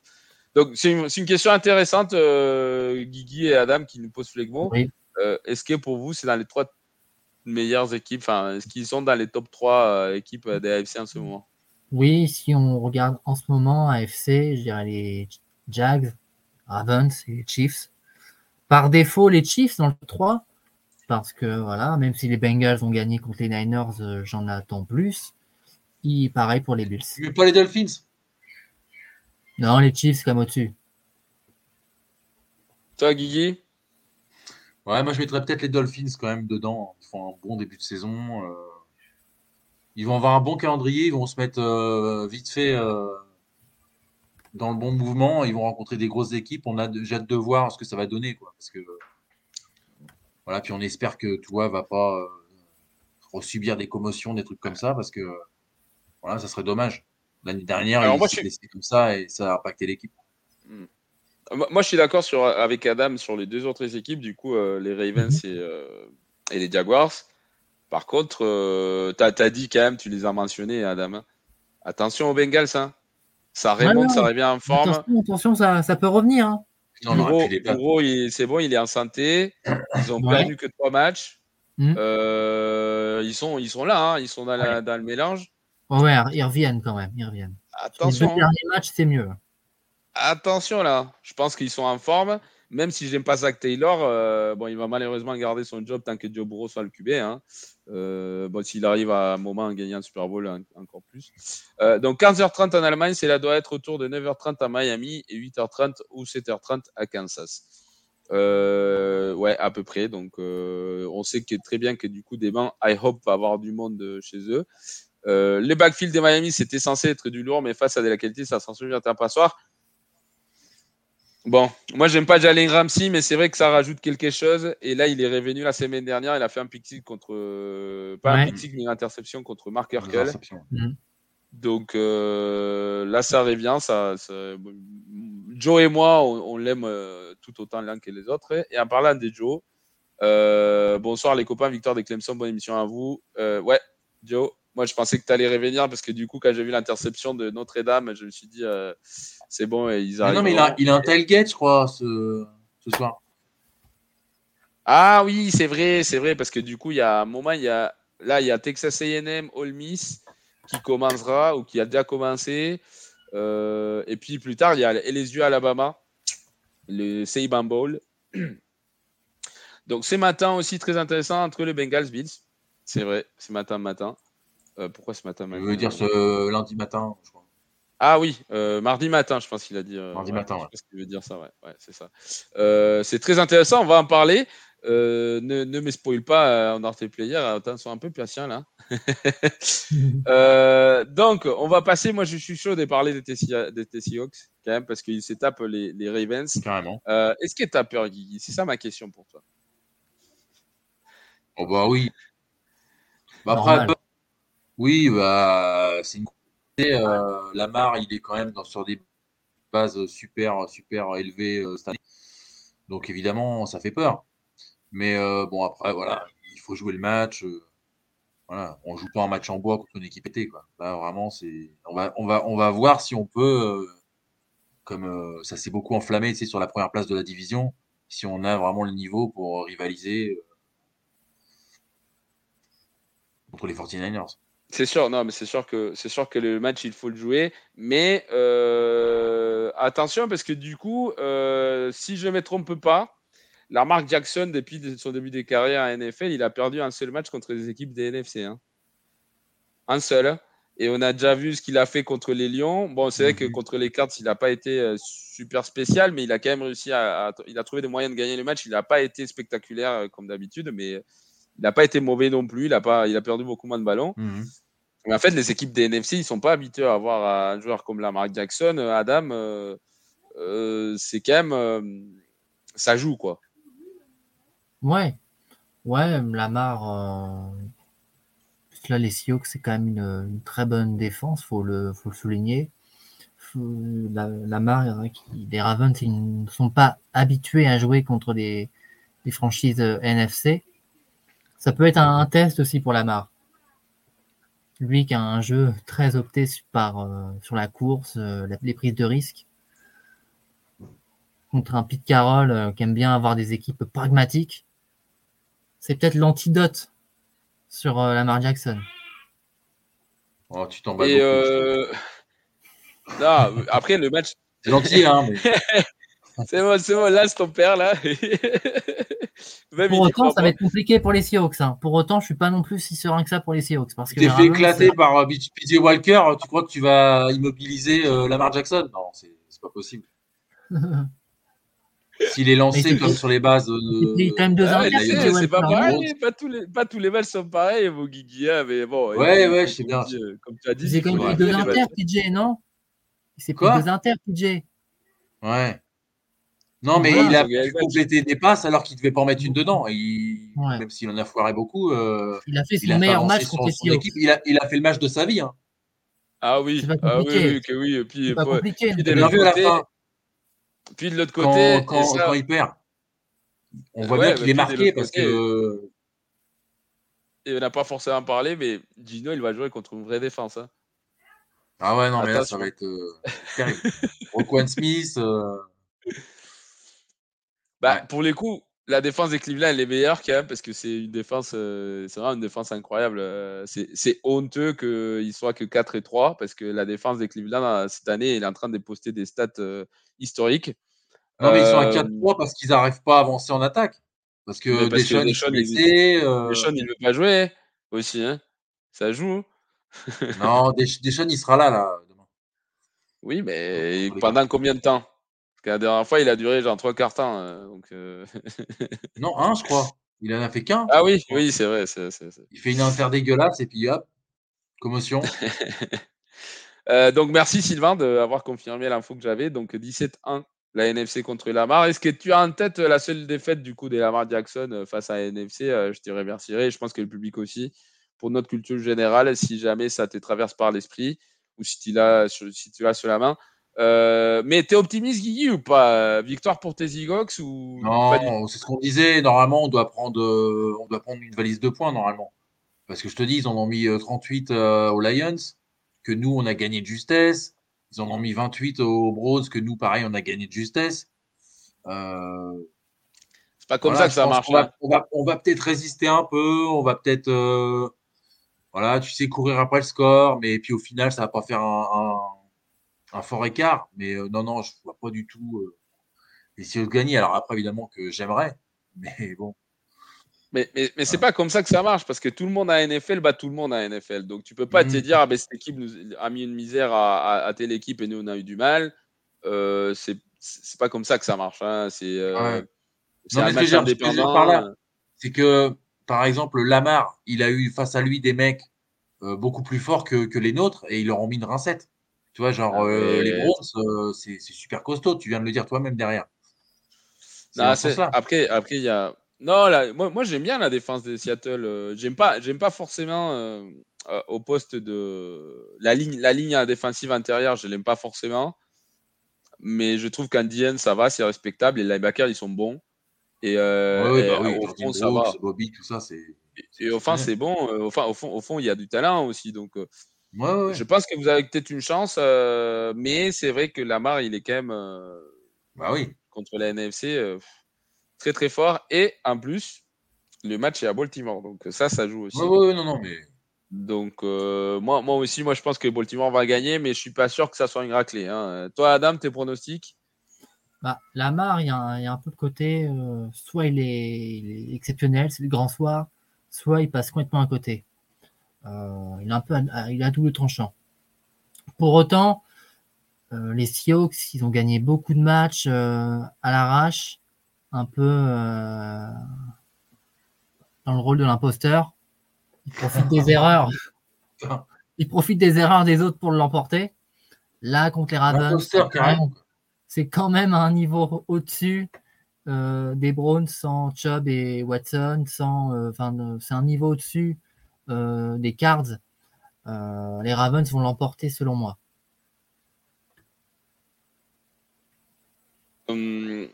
Donc, c'est une, une question intéressante, euh, Guigui et Adam, qui nous posent Flegmo. Oui. Euh, est-ce que pour vous, c'est dans les trois meilleures équipes Enfin, est-ce qu'ils sont dans les top 3 euh, équipes des AFC en ce moment? Oui, si on regarde en ce moment AFC, je dirais les Jags, Ravens et les Chiefs. Par défaut, les Chiefs dans le 3, parce que voilà, même si les Bengals ont gagné contre les Niners, euh, j'en attends plus. Et pareil pour les Bills. Mais pas les Dolphins? Non, les Chiefs comme au-dessus. Toi, Guigui? Ouais, moi je mettrais peut-être les Dolphins quand même dedans. Ils font un bon début de saison. euh. Ils vont avoir un bon calendrier. Ils vont se mettre euh, vite fait euh, dans le bon mouvement. Ils vont rencontrer des grosses équipes. On a j'ai hâte de voir ce que ça va donner, quoi. Parce que voilà, puis on espère que Tua va pas euh, subir des commotions, des trucs comme ça, parce que voilà, ça serait dommage. L'année dernière, Alors, il s'est je suis- blessé comme ça et ça a impacté l'équipe. Euh, Moi, je suis d'accord sur, avec Adam sur les deux autres équipes, du coup, euh, les Ravens et, euh, et les Jaguars. Par contre, tu as, dit quand même, tu les as mentionnés, Adam. hein. Attention aux Bengals, hein. ça Ouais, remonte, ça revient en forme. Attention, attention, ça, ça peut revenir. hein. Les c'est bon, il est en santé. Ils ont Ouais. perdu que trois matchs. Mhm. Euh, ils, sont, ils sont là, hein, ils sont dans, la- dans le mélange. Ouais, ouais, ils reviennent quand même. Ils reviennent. Les Attention, deux hein. derniers matchs, c'est mieux. attention là. Je pense qu'ils sont en forme. Même si j'aime pas Zach Taylor, euh, bon, il va malheureusement garder son job tant que Joe Burrow soit le QB. Hein. Euh, bon, s'il arrive à un moment à gagner un Super Bowl, en- encore plus. Euh, donc 15h30 en Allemagne, c'est là doit être autour de 9h30 à Miami et 8h30 ou 7h30 à Kansas. Ouais, à peu près. Donc, on sait très bien que du coup, des bancs, I hope va avoir du monde chez eux. Les backfields de Miami, c'était censé être du lourd, mais face à de la qualité, ça s'en souvient un passoire. Bon, moi j'aime pas Jalen Ramsey, mais c'est vrai que ça rajoute quelque chose. Et là, il est revenu la semaine dernière. Il a fait un pick six contre, euh, pas un Ouais. pick six, mais une interception contre Mark Herkel. Donc euh, là, ça revient. Ça, ça- Joe et moi, on, on l'aime euh, tout autant l'un que les autres. Et en parlant des Joe, euh, bonsoir les copains, Victor des Clemson, bonne émission à vous. Euh, ouais, Joe, moi je pensais que tu allais revenir parce que du coup, quand j'ai vu l'interception de Notre-Dame, je me suis dit, euh, c'est bon, Mais non, mais il a, il a un tailgate, je crois, ce, ce soir. Ah oui, c'est vrai, c'est vrai, parce que du coup, il y a un moment, il y a, là, il y a Texas AM, Ole Miss qui commencera ou qui a déjà commencé. Euh, et puis plus tard, il y a LSU Alabama, le Saban Bowl. Donc c'est matin aussi très intéressant entre les Bengals Bills. C'est vrai, c'est matin matin. Euh, pourquoi ce matin Je matin veux dire ce lundi matin, je crois. Ah oui, euh, mardi matin, je pense qu'il a dit. euh, Mardi ouais, matin, Je ouais. pense qu'il veut dire ça, ouais, ouais c'est ça. Euh, c'est très intéressant, on va en parler. Euh, ne, ne me spoil pas, euh, on a tes players, attends, sois un peu patient là. Euh, donc, on va passer. Moi, je suis chaud de parler des TC des TC Hawks quand même parce qu'ils se tapent les, les Ravens. Carrément. Euh, Est-ce que tu as peur, Guigui? C'est ça ma question pour toi. Oh bah oui. Bah, après, oui, bah, c'est une euh, Lamar, il est quand même sur des bases super, super élevées euh, cette année. Donc évidemment, ça fait peur. Mais euh, bon, après, voilà, il faut jouer le match. euh, voilà, on joue pas un match en bois contre une équipe pétée, quoi. Là, vraiment, c'est, on va, on va, on va voir si on peut, comme ça s'est beaucoup enflammé, tu sais, sur la première place de la division, si on a vraiment le niveau pour rivaliser contre les 49ers. C'est sûr, non, mais c'est sûr que c'est sûr que le match il faut le jouer, mais euh, attention parce que du coup, euh, si je ne me trompe pas, Lamar Jackson depuis son début de carrière à NFL, il a perdu un seul match contre les équipes des NFC, hein. un seul. Et on a déjà vu ce qu'il a fait contre les Lions. Bon, c'est vrai que Mhm. contre les Cards, il n'a pas été euh, super spécial, mais il a quand même réussi à, à- il a trouvé des moyens de gagner le match. Il n'a pas été spectaculaire comme d'habitude, mais il n'a pas été mauvais non plus. Il a pas, il a perdu beaucoup moins de ballons. Mais en fait, les équipes des NFC, ils sont pas habitués à avoir un joueur comme Lamar Jackson, Adam. euh, euh, c'est quand même, euh, ça joue quoi. Ouais, ouais, Lamar. Là, les Seahawks, c'est quand même une, une très bonne défense, faut le, faut le souligner. la, la qui, les Ravens ils ne sont pas habitués à jouer contre des, franchises NFC. Ça peut être un, test aussi pour Lamar. Lui qui a un jeu très opté par, sur la course, les prises de risque contre un Pete Carroll euh, qui aime bien avoir des équipes pragmatiques. C'est peut-être l'antidote sur euh, Lamar Jackson. Oh, tu t'en bats euh... non, après le match. C'est gentil, hein. c'est bon, c'est bon, là, c'est ton père, là. pour autant, ça va être compliqué pour les Seahawks. Hein. Pour autant, je suis pas non plus si serein que ça pour les Seahawks. Parce que tu t'es fait éclater par euh, PJ Walker, tu crois que tu vas immobiliser Lamar Jackson? Non, c'est pas possible. S'il est lancé comme sur les bases. Il quand même deux ah, C'est pas pareil, pas tous, les, pas tous les balles sont pareils, vos Guiguia, mais bon. Ouais, ouais, je sais bien. Comme tu as dit, c'est comme les deux inter, PJ, non? C'est pas deux inter, PJ. Ouais. Non, mais il a pu compléter des passes alors qu'il ne devait pas en mettre une dedans. Même s'il en a foiré beaucoup. Euh, il a fait son meilleur match contre les équipe. Il a, il a fait le match de sa vie. Hein. Ah oui, ah oui, oui, que oui. Et puis, pas compliqué. Puis, à la fin. Puis de l'autre côté, quand, quand, il perd, on voit bien qu'il est marqué parce que. Et on n'a pas forcément parlé, mais Gino, il va jouer contre une vraie défense. Hein. Ah ouais, non, mais là, ça va être euh, terrible. Roquan Smith. Euh, bah, Pour les coups, la défense des Cleveland, elle est meilleure quand même parce que c'est une défense, euh, c'est vraiment une défense incroyable. c'est honteux qu'il soit que 4 et 3 parce que la défense des Cleveland, cette année, elle est en train de poster des stats historique. Non, mais ils sont à 4-3 euh, parce qu'ils n'arrivent pas à avancer en attaque. Parce que Deschamps, il, euh... il veut pas jouer aussi. Hein. Ça joue. non, Deschamps, il sera là, là demain. Oui, mais pendant combien de temps? Parce que la dernière fois, il a duré genre trois quarts temps. Euh, donc, euh. non, un, je crois. Il en a fait qu'un. Ah oui, oui, c'est vrai. Il fait une inter dégueulasse et puis hop, commotion. Euh, donc merci Sylvain d'avoir confirmé l'info que j'avais. Donc 17-1 la NFC contre Lamar. Est-ce que tu as en tête la seule défaite du coup des Lamar Jackson euh, face à la NFC euh, Je te remercierai. Je pense que le public aussi. Pour notre culture générale, si jamais ça te traverse par l'esprit ou si tu l'as si tu sur la main. Mais tu es optimiste, Guigui, ou pas? Victoire pour tes Eagles ou Non, c'est ce qu'on disait. Normalement, on doit, prendre, on doit prendre une valise de points, normalement. Parce que je te dis, ils en ont mis 38 aux Lions que nous, on a gagné de justesse. Ils en ont mis 28 aux Bros, que nous, pareil, on a gagné de justesse. Euh, c'est pas comme ça que ça marche. On va, peut-être résister un peu, on va peut-être, euh, voilà, tu sais, courir après le score, mais puis au final, ça va pas faire un, fort écart. Mais euh, non, non, je vois pas du tout essayer de gagner. Alors après, évidemment que j'aimerais, mais bon. Mais, mais, mais c'est pas comme ça que ça marche parce que tout le monde a NFL bat tout le monde à NFL. Donc tu peux pas te mmh. dire ah ben cette équipe nous a mis une misère à, à, telle équipe et nous on a eu du mal. Euh, c'est pas comme ça que ça marche. Hein. C'est euh, un. C'est que par exemple Lamar, il a eu face à lui des mecs euh, beaucoup plus forts que, que, les nôtres et ils leur ont mis une rincette. Tu vois, genre ah, euh, les Browns, euh, c'est super costaud. Tu viens de le dire toi-même derrière. Non, après, après il y a non, moi, moi j'aime bien la défense de Seattle. Euh, j'aime pas, j'aime pas forcément euh, euh, au poste de la ligne, la ligne défensive intérieure. Je l'aime pas forcément, mais je trouve qu'en DN ça va, c'est respectable. Les linebackers ils sont bons et, ouais, bah oui, au fond ça va. Bobby, tout ça c'est. Et, au fond c'est bon. Enfin, au fond, au fond il y a du talent aussi. Donc, je pense que vous avez peut-être une chance, mais c'est vrai que Lamar il est quand même. bah oui. Contre la NFC très très fort. Et en plus, le match est à Baltimore. Donc ça, ça joue aussi. Non, non, mais. Donc euh, moi, moi aussi, moi je pense que Baltimore va gagner, mais je suis pas sûr que ça soit une raclée. Hein. Toi, Adam, tes pronostics? Bah, Lamar, il y, a, il y a un peu de côté. Euh, soit il est, exceptionnel, c'est le grand soir, soit il passe complètement à côté. Euh, il a un peu, il a double tranchant. Pour autant, les Seahawks, ils ont gagné beaucoup de matchs à l'arrache un peu euh, dans le rôle de l'imposteur. Il profite des erreurs. Des erreurs des autres pour l'emporter. Là, contre les Ravens, c'est quand même un niveau au-dessus euh, des Browns sans Chubb et Watson. Sans, euh, c'est un niveau au-dessus euh, des Cards, euh, les Ravens vont l'emporter selon moi. Hum,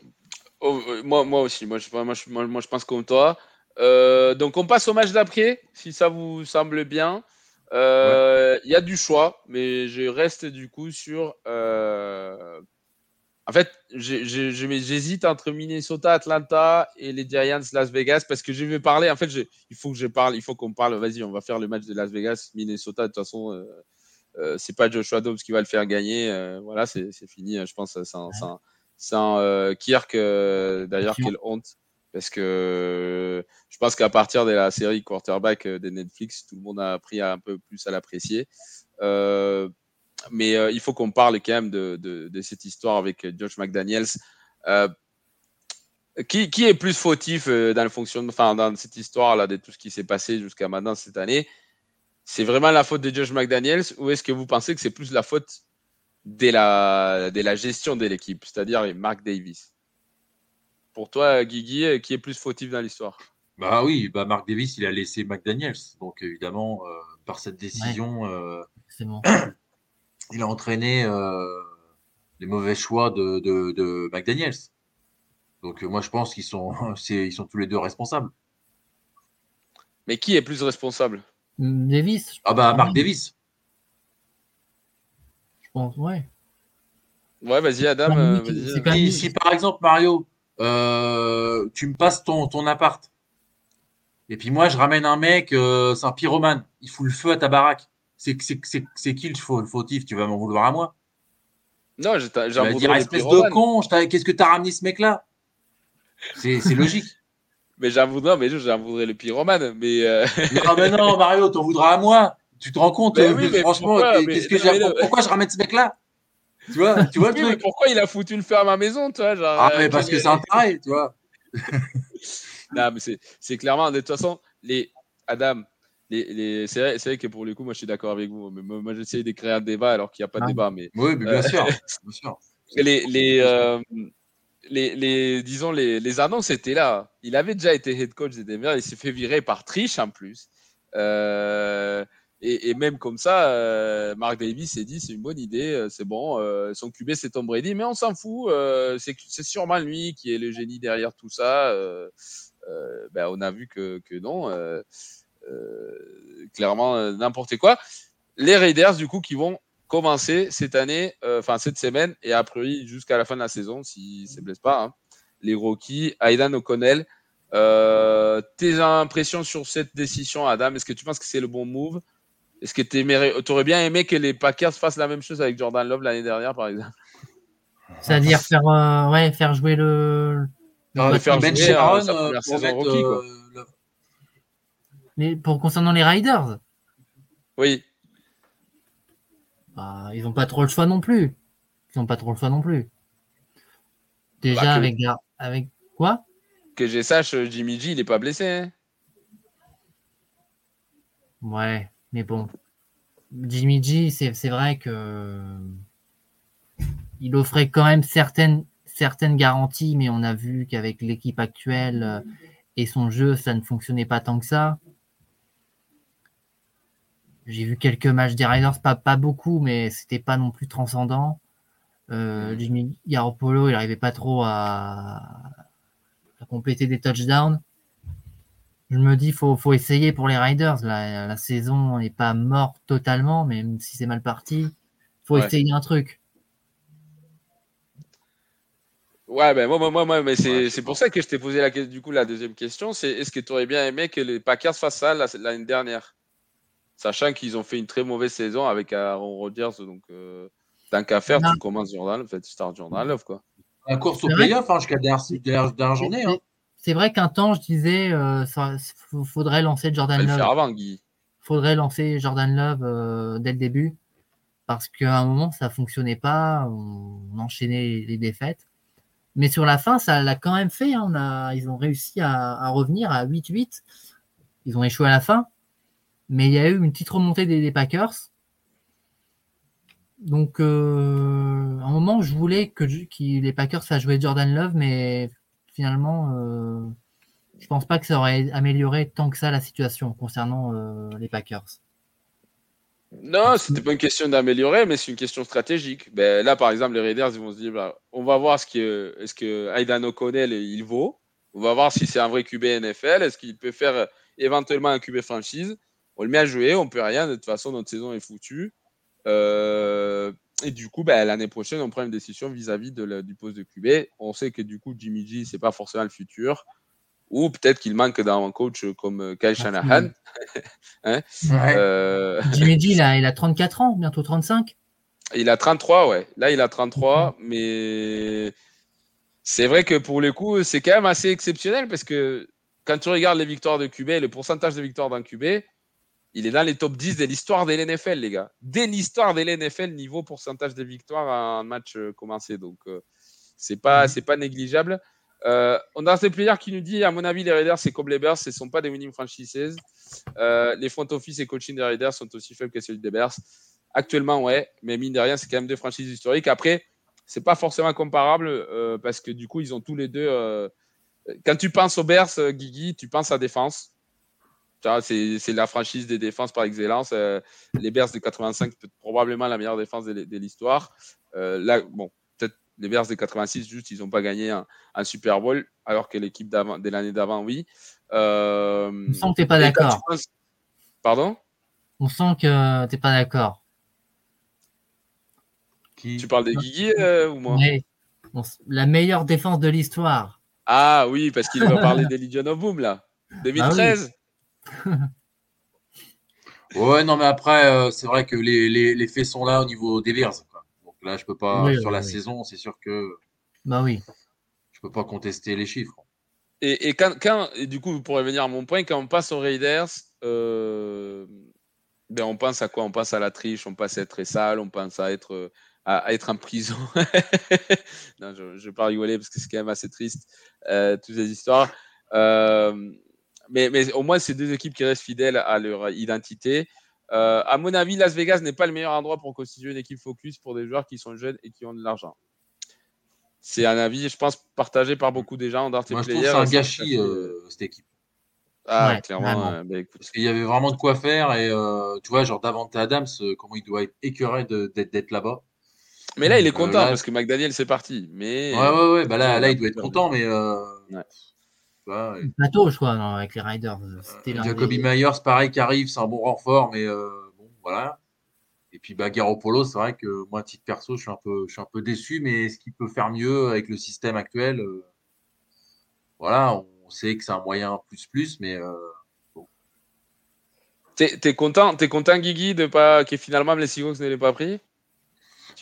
oh, euh, moi, moi aussi, moi je, moi, je pense comme toi. Donc on passe au match d'après, si ça vous semble bien. Il y a du choix, mais je reste du coup sur en fait, j'hésite entre Minnesota, Atlanta et les Giants Las Vegas parce que je vais parler. En fait, il faut que je parle, il faut qu'on parle. Vas-y, on va faire le match de Las Vegas, Minnesota. De toute façon, euh, euh c'est pas Joshua Dobbs qui va le faire gagner. Euh, voilà, c'est fini. Je pense un, euh, Kirk. D'ailleurs, quelle honte. Parce que je pense qu'à partir de la série quarterback de Netflix, tout le monde a appris un peu plus à l'apprécier. Mais euh, il faut qu'on parle quand même de, de, cette histoire avec euh, Josh McDaniels. Euh, qui, qui, est plus fautif dans le fonctionnement, enfin dans cette histoire-là de tout ce qui s'est passé jusqu'à maintenant cette année? C'est vraiment la faute de Josh McDaniels ou est-ce que vous pensez que c'est plus la faute de la, de la gestion de l'équipe, c'est-à-dire Mark Davis? Pour toi, Guigui, qui est plus fautif dans l'histoire? Bah oui, bah Mark Davis, il a laissé McDaniels, donc évidemment, par cette décision, c'est bon il a entraîné euh, les mauvais choix de, de, McDaniels. Donc euh, moi je pense qu'ils sont, ils sont tous les deux responsables. Mais qui est plus responsable? Davis. Ah bah Marc Davis. Je pense, ouais. Ouais, vas-y Adam. Euh, si, par exemple Mario, tu me passes ton, ton appart, et puis moi je ramène un mec, c'est un pyromane, il fout le feu à ta baraque c'est qui le fautif? Tu vas m'en vouloir à moi Non, j'ai vais dire espèce de con, qu'est-ce que tu as ramené ce mec-là? C'est logique. mais j'en voudrais, mais j'en voudrais le pyromane. Mais euh, non, mais non, Mario, t'en voudras à moi. Tu te rends compte, euh, franchement, que pourquoi je ramène ce mec-là? Tu vois, tu vois pourquoi il a foutu le feu à ma maison, toi genre, Ah, mais euh, parce que c'est un taré, tu vois. non, mais c'est clairement, de toute façon, les Adam, les, c'est, vrai, vrai, que pour le coup, moi je suis d'accord avec vous. Mais moi, j'essaie de créer un débat alors qu'il n'y a pas de ah. débat. Mais, oui, mais bien, euh, sûr, bien sûr. Les, les, euh, les, les, disons, les, les annonces étaient là. Il avait déjà été head coach des Denver. Il s'est fait virer par triche en plus. Euh, et, et, même comme ça, Mark Davis s'est dit c'est une bonne idée, c'est bon. son QB c'est Tom Brady, mais on s'en fout. c'est, c'est sûrement lui qui est le génie derrière tout ça. ben, on a vu que, que non. Euh, clairement euh, n'importe quoi. Les Raiders, du coup, qui vont commencer cette année, euh, enfin cette semaine, et a priori jusqu'à la fin de la saison, si ça ne blesse pas. Hein. Les rookies, Aidan O'Connell. tes impressions sur cette décision, Adam? Est-ce que tu penses que c'est le bon move? Est-ce que tu aurais bien aimé que les Packers fassent la même chose avec Jordan Love l'année dernière, par exemple? C'est-à-dire faire, ouais, faire jouer le. faire ben jouer Sharon, rookie, quoi pour concernant les Riders Oui. Bah, ils n'ont pas trop le choix non plus. Ils n'ont pas trop le choix non plus. Déjà bah, avec, avec quoi? Que je sache, Jimmy G, il n'est pas blessé. Hein. ouais, mais bon. Jimmy G, c'est vrai que il offrait quand même certaines, certaines garanties, mais on a vu qu'avec l'équipe actuelle et son jeu, ça ne fonctionnait pas tant que ça. J'ai vu quelques matchs des Riders, pas, pas beaucoup, mais c'était pas non plus transcendant. Euh, Jimmy Garoppolo, il n'arrivait pas trop à, compléter des touchdowns. Je me dis, faut, faut essayer pour les Riders. La, la saison n'est pas morte totalement, même si c'est mal parti. faut essayer un truc. Ouais, ben moi, moi, moi, mais c'est pour ça que je t'ai posé la, du coup, la deuxième question. C'est est-ce que tu aurais bien aimé que les Packers fassent ça l'année dernière? Sachant qu'ils ont fait une très mauvaise saison avec Aaron Rodgers, donc euh, tant qu'à faire, tu commences Jordan, en fait, tu starts Jordan Love, quoi. La course au playoff hein, jusqu'à la dernière journée. Hein. C'est vrai qu'un temps, je disais, euh, ça, faudrait lancer Jordan Love. Faire avant, Guy. Faudrait lancer Jordan Love euh, dès le début, parce qu'à un moment, ça fonctionnait pas, on, enchaînait les défaites. Mais sur la fin, ça l'a quand même fait. Hein. On a, ils ont réussi à, à revenir à 8-8. Ils ont échoué à la fin, mais il y a eu une petite remontée des, Packers. Donc, euh, à un moment, je voulais que, les Packers fassent jouer Jordan Love, mais finalement, euh, je pense pas que ça aurait amélioré tant que ça la situation concernant euh, les Packers. Non, c'était pas une question d'améliorer, mais c'est une question stratégique. Ben, là, par exemple, les Raiders, vont se dire, bah, on va voir ce que, est-ce que Aidan O'Connell, il vaut. On va voir si c'est un vrai QB NFL. Est-ce qu'il peut faire éventuellement un QB franchise? On le met à jouer, on peut rien. De toute façon, notre saison est foutue. Euh, et du coup, ben, l'année prochaine, on prend une décision vis-à-vis du poste de QB. On sait que du coup, Jimmy G, c'est pas forcément le futur. Ou peut-être qu'il manque d'un coach comme Kyle Shanahan. hein euh... Jimmy G, il a, il a 34 ans, bientôt 35. Il a 33, ouais. Là, il a 33, mais c'est vrai que pour le coup, c'est quand même assez exceptionnel parce que quand tu regardes les victoires de QB, le pourcentage de victoires d'un QB, il est dans les top 10 de l'histoire de l'NFL, les gars. Dès l'histoire de l'NFL, niveau pourcentage de victoires à un match euh, commencé. Donc, euh, c'est pas, mhm. c'est pas négligeable. Euh, on a un player qui nous dit, à mon avis, les Raiders, c'est comme les Bears, ce ne sont pas des winning franchises. les front office et coaching des Raiders sont aussi faibles que celui des Bears. Actuellement, ouais, mais mine de rien, c'est quand même deux franchises historiques. Après, c'est pas forcément comparable parce que du coup, ils ont tous les deux. quand tu penses aux Bears, Guigui, tu penses à défense. C'est la franchise des défenses par excellence. Euh, les Bears de 85, probablement la meilleure défense de, l'histoire. Euh, là, bon, peut-être les Bears de 86, juste, ils n'ont pas gagné un, Super Bowl, alors que l'équipe de l'année d'avant, oui. Euh, On sent que tu n'es pas d'accord. Pardon? On sent que tu n'es pas d'accord. Tu parles des Guigui ou moi? La meilleure défense de l'histoire. Ah oui, parce qu'il va parler des Legion of Boom, là. 2013 ouais, non, mais après, euh, c'est vrai que les, les, faits sont là au niveau des Bears. Donc là, je peux pas, sur la saison, c'est sûr que. Bah oui. Je peux pas contester les chiffres. Et, et quand, quand et du coup, pour revenir à mon point, quand on passe aux Raiders, euh, ben on pense à quoi? On pense à la triche, on pense à être très sale, on pense à être, à, être en prison. non, je ne vais pas rigoler parce que c'est quand même assez triste, euh, toutes ces histoires. Euh, mais, au moins, c'est deux équipes qui restent fidèles à leur identité. Euh, à mon avis, Las Vegas n'est pas le meilleur endroit pour constituer une équipe focus pour des joueurs qui sont jeunes et qui ont de l'argent. C'est un avis, je pense, partagé par beaucoup de gens. Moi, je trouve c'est un gâchis, euh, cette équipe. Ah, clairement. Bah, Parce qu'il y avait vraiment de quoi faire. Et euh, tu vois, genre Davante Adams, comment il doit être écœuré d'être là-bas. Mais là, il est content parce que McDaniel, c'est parti. Mais... Ouais, ouais, ouais. Bah là, là, il doit être content, mais. Plateau, je crois, avec les Riders. Euh, Jacoby Myers, pareil, qui arrive, c'est un bon renfort, mais euh, bon, voilà. Et puis bah, Polo, c'est vrai que moi, à titre perso, je suis un peu, je suis un peu déçu, mais est-ce qu'il peut faire mieux avec le système actuel euh, Voilà, on sait que c'est un moyen plus plus, mais bon. T'es content, es content, Guigui, de pas que finalement les Seahawks ne l'aient pas pris?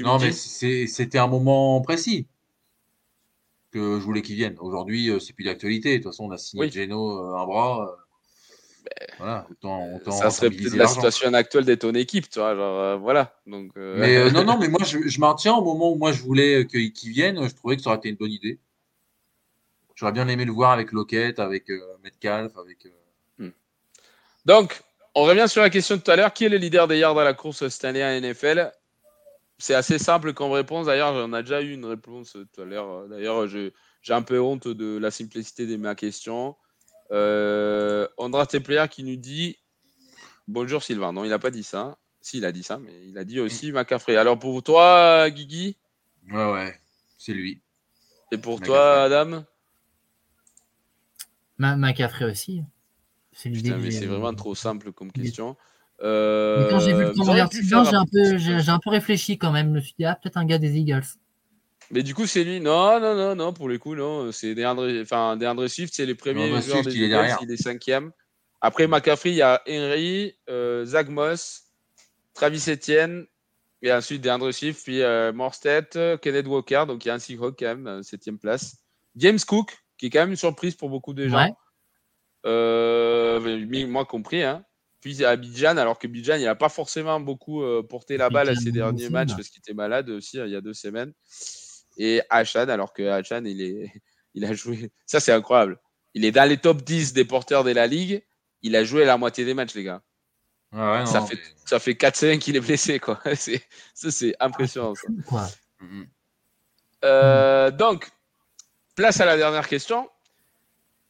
Non, mais c'était un moment précis que je voulais qu'il vienne. Aujourd'hui, euh, c'est plus d'actualité. De toute façon, on a signé Geno euh, un bras. Euh, ben, voilà, ça serait peut-être la situation actuelle de ton équipe, tu vois, genre, voilà. Donc, Mais non, non, mais moi, je, je maintiens au moment où moi je voulais qu'il vienne, je trouvais que ça aurait été une bonne idée. J'aurais bien aimé le voir avec Lockett, avec Metcalf, avec. Hmm. Donc, on revient sur la question de tout à l'heure. Qui est le leader des yards à la course cette année à NFL c'est assez simple comme réponse. D'ailleurs, on a déjà eu une réponse tout à l'heure. D'ailleurs, j'ai un peu honte de la simplicité de ma question. Euh, Andra Tepler qui nous dit Bonjour Sylvain. Non, il n'a pas dit ça. Si, il a dit ça, mais il a dit aussi McCaffrey. Alors pour toi, Guigui? Ouais, ouais, c'est lui. Et pour toi, Adam? Ma aussi. C'est mais c'est vraiment trop simple comme question. Euh, quand j'ai vu le temps j'ai un, peu, j'ai, un peu réfléchi quand même. Je me suis dit, ah, peut-être un gars des Eagles. Mais du coup, c'est lui. Non, non, non, non, pour le coup, non. C'est DeAndre, enfin, DeAndre Swift, c'est les premiers joueurs des Eagles, il est, cinquième. Après McCaffrey, il y a Henry, euh, Zach Moss, Travis Etienne, et ensuite DeAndre Swift, puis euh, Morstead, Kenneth Walker, donc il y a un Seahawk quand même, septième place. James Cook, qui est quand même une surprise pour beaucoup de gens. Euh, moi compris, hein. Puis à Abidjan, alors que Abidjan, il n'a pas forcément beaucoup euh, porté la balle à ses derniers matchs parce qu'il était malade aussi hein, il y a deux semaines. Et Hachan, alors que Hachan, il, est, il a joué. Ça, c'est incroyable. Il est dans les top 10 des porteurs de la ligue. Il a joué la moitié des matchs, les gars. ça, fait, ça fait 4-5 qu'il est blessé. Quoi. ça, c'est impressionnant. Mm-hmm. Euh, donc, place à la dernière question.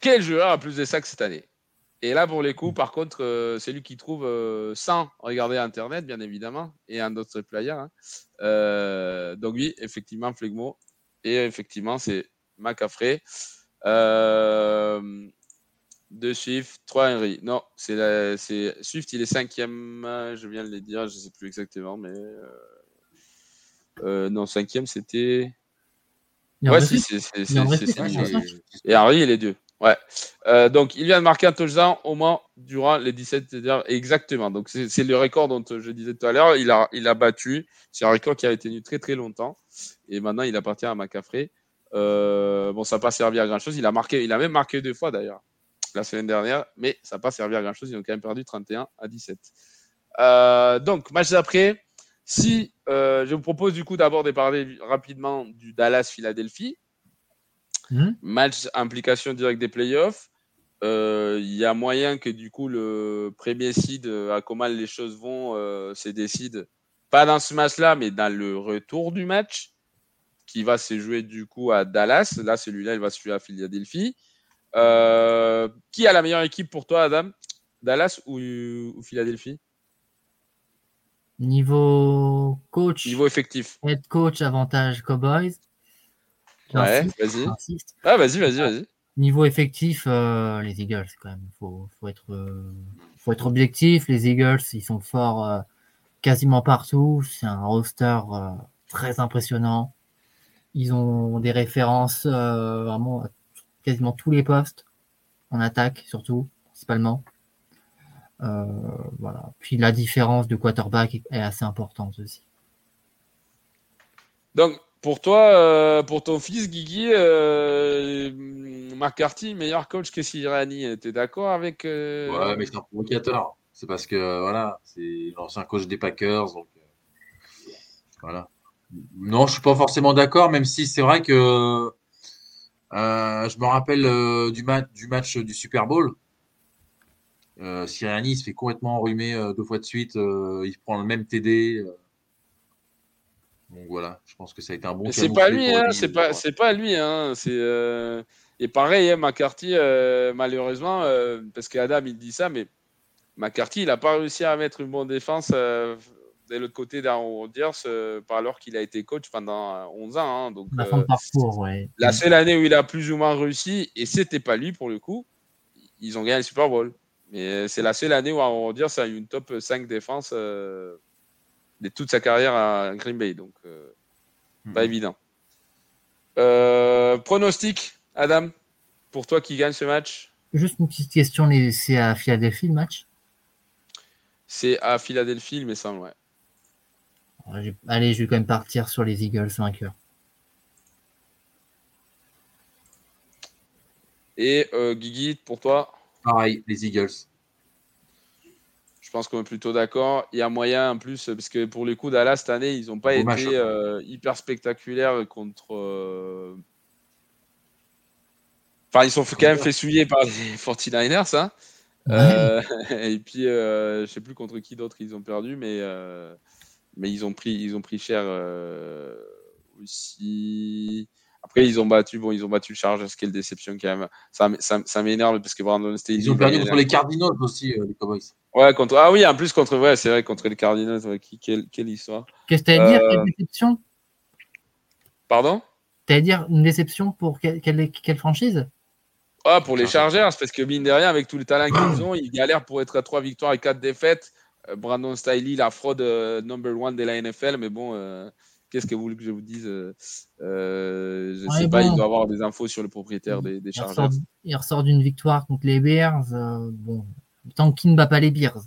Quel joueur a plus de sacs cette année? Et là, pour les coups, par contre, euh, c'est lui qui trouve euh, sans regarder Internet, bien évidemment, et un autre player. Hein. Euh, donc oui, effectivement, Flegmo. Et effectivement, c'est Macafré. deux Swift, trois Henry. Non, c'est Swift, il est cinquième. Je viens de le dire, je ne sais plus exactement, mais non, cinquième, c'était. Ouais, si, c'est Et Henry, il est deux. Ouais. Euh, donc, il vient de marquer un touchdown au moins durant les 17 heures. Exactement. Donc, c'est le record dont je disais tout à l'heure. Il a, il a battu. C'est un record qui a été tenu très, très longtemps. Et maintenant, il appartient à Macafré. Euh, bon, ça n'a pas servi à grand chose. Il a marqué, il a même marqué deux fois d'ailleurs la semaine dernière, mais ça n'a pas servi à grand chose. Ils ont quand même perdu 31 à 17. Euh, donc, match d'après. Si je vous propose du coup d'abord de parler rapidement du Dallas Hmm. Match implication directe des playoffs. Euh, il y a moyen que du coup le premier seed, euh, à comment les choses vont, euh, se décide pas dans ce match-là, mais dans le retour du match qui va se jouer du coup à Dallas. Là, celui-là, il va se jouer à Philadelphie. qui a la meilleure équipe pour toi, Adam? Dallas ou, ou Philadelphie? Niveau coach. Niveau effectif. Head coach, avantage Cowboys. Ouais, vas-y. Ah, vas-y, vas-y, vas-y. Niveau effectif, euh, les Eagles, quand même, faut, faut être, euh, faut être objectif. Les Eagles, ils sont forts euh, quasiment partout. C'est un roster très impressionnant. Ils ont des références vraiment à quasiment tous les postes en attaque, surtout, principalement. voilà. Puis la différence de quarterback est assez importante aussi. Donc, pour toi, euh, pour ton fils Guigui, euh, McCarthy, meilleur coach que Siriani. Tu es d'accord avec. Euh, ouais, mais c'est un provocateur. C'est parce que, voilà, c'est l'ancien coach des Packers. Donc, voilà. Non, je suis pas forcément d'accord, même si c'est vrai que je me rappelle du, du match du Super Bowl. Siriani se fait complètement enrhumer deux fois de suite. il prend le même TD. Donc voilà, je pense que ça a été un bon. C'est pas, lui, hein, c'est pas, c'est pas lui, hein, c'est euh, et pareil, hein, McCarthy, euh, malheureusement, euh, parce qu'Adam il dit ça, mais McCarthy, il n'a pas réussi à mettre une bonne défense de l'autre côté d'Aaron Rodgers, par alors qu'il a été coach pendant 11 ans. Hein, donc, La seule année où il a plus ou moins réussi, et c'était pas lui pour le coup, ils ont gagné le Super Bowl. Mais c'est la seule année où Aaron Rodgers a eu une top 5 défense de toute sa carrière à Green Bay. Donc, euh, pas évident. Euh, pronostic, Adam, pour toi qui gagne ce match? Juste une petite question, c'est à Philadelphie le match? C'est à Philadelphie, mais semble, ouais. Allez, je vais quand même partir sur les Eagles vainqueurs. Et euh, Guigui, pour toi? Pareil, les Eagles. Je pense qu'on est plutôt d'accord. Il y a moyen en plus, parce que pour les coups Dallas cette année, ils n'ont pas été euh, hyper spectaculaires contre. Euh, enfin, ils sont quand même fait souiller par les 49ers. Hein. Euh, et puis, je ne sais plus contre qui d'autre ils ont perdu, mais, mais ils, ont pris, ils ont pris cher aussi. Après, ils ont battu, bon, ils ont battu Charge, ce qui est une déception quand même. Ça, ça, ça m'énerve parce que Brandon Staley. Ils ont perdu contre les Cardinals aussi, les Cowboys. Ouais, contre... Ah oui, en plus, contre. Ouais, c'est vrai, contre les Cardinals. Quelle, quelle, histoire. Qu'est-ce que tu as à dire Quelle euh, déception? Pardon? Tu à dire une déception pour quelle, quelle, franchise? Ah, pour les Chargers, parce que mine de rien, avec tous les talents qu'ils ont, ils galèrent pour être à 3 victoires et 4 défaites. Euh, Brandon Staley, la fraude euh, number one de la NFL, mais bon, qu'est-ce que vous voulez que je vous dise Je ne sais pas, il doit avoir des infos sur le propriétaire des, des Chargers. Il ressort d'une victoire contre les Bears. bon, tant qu'il ne bat pas les Bears.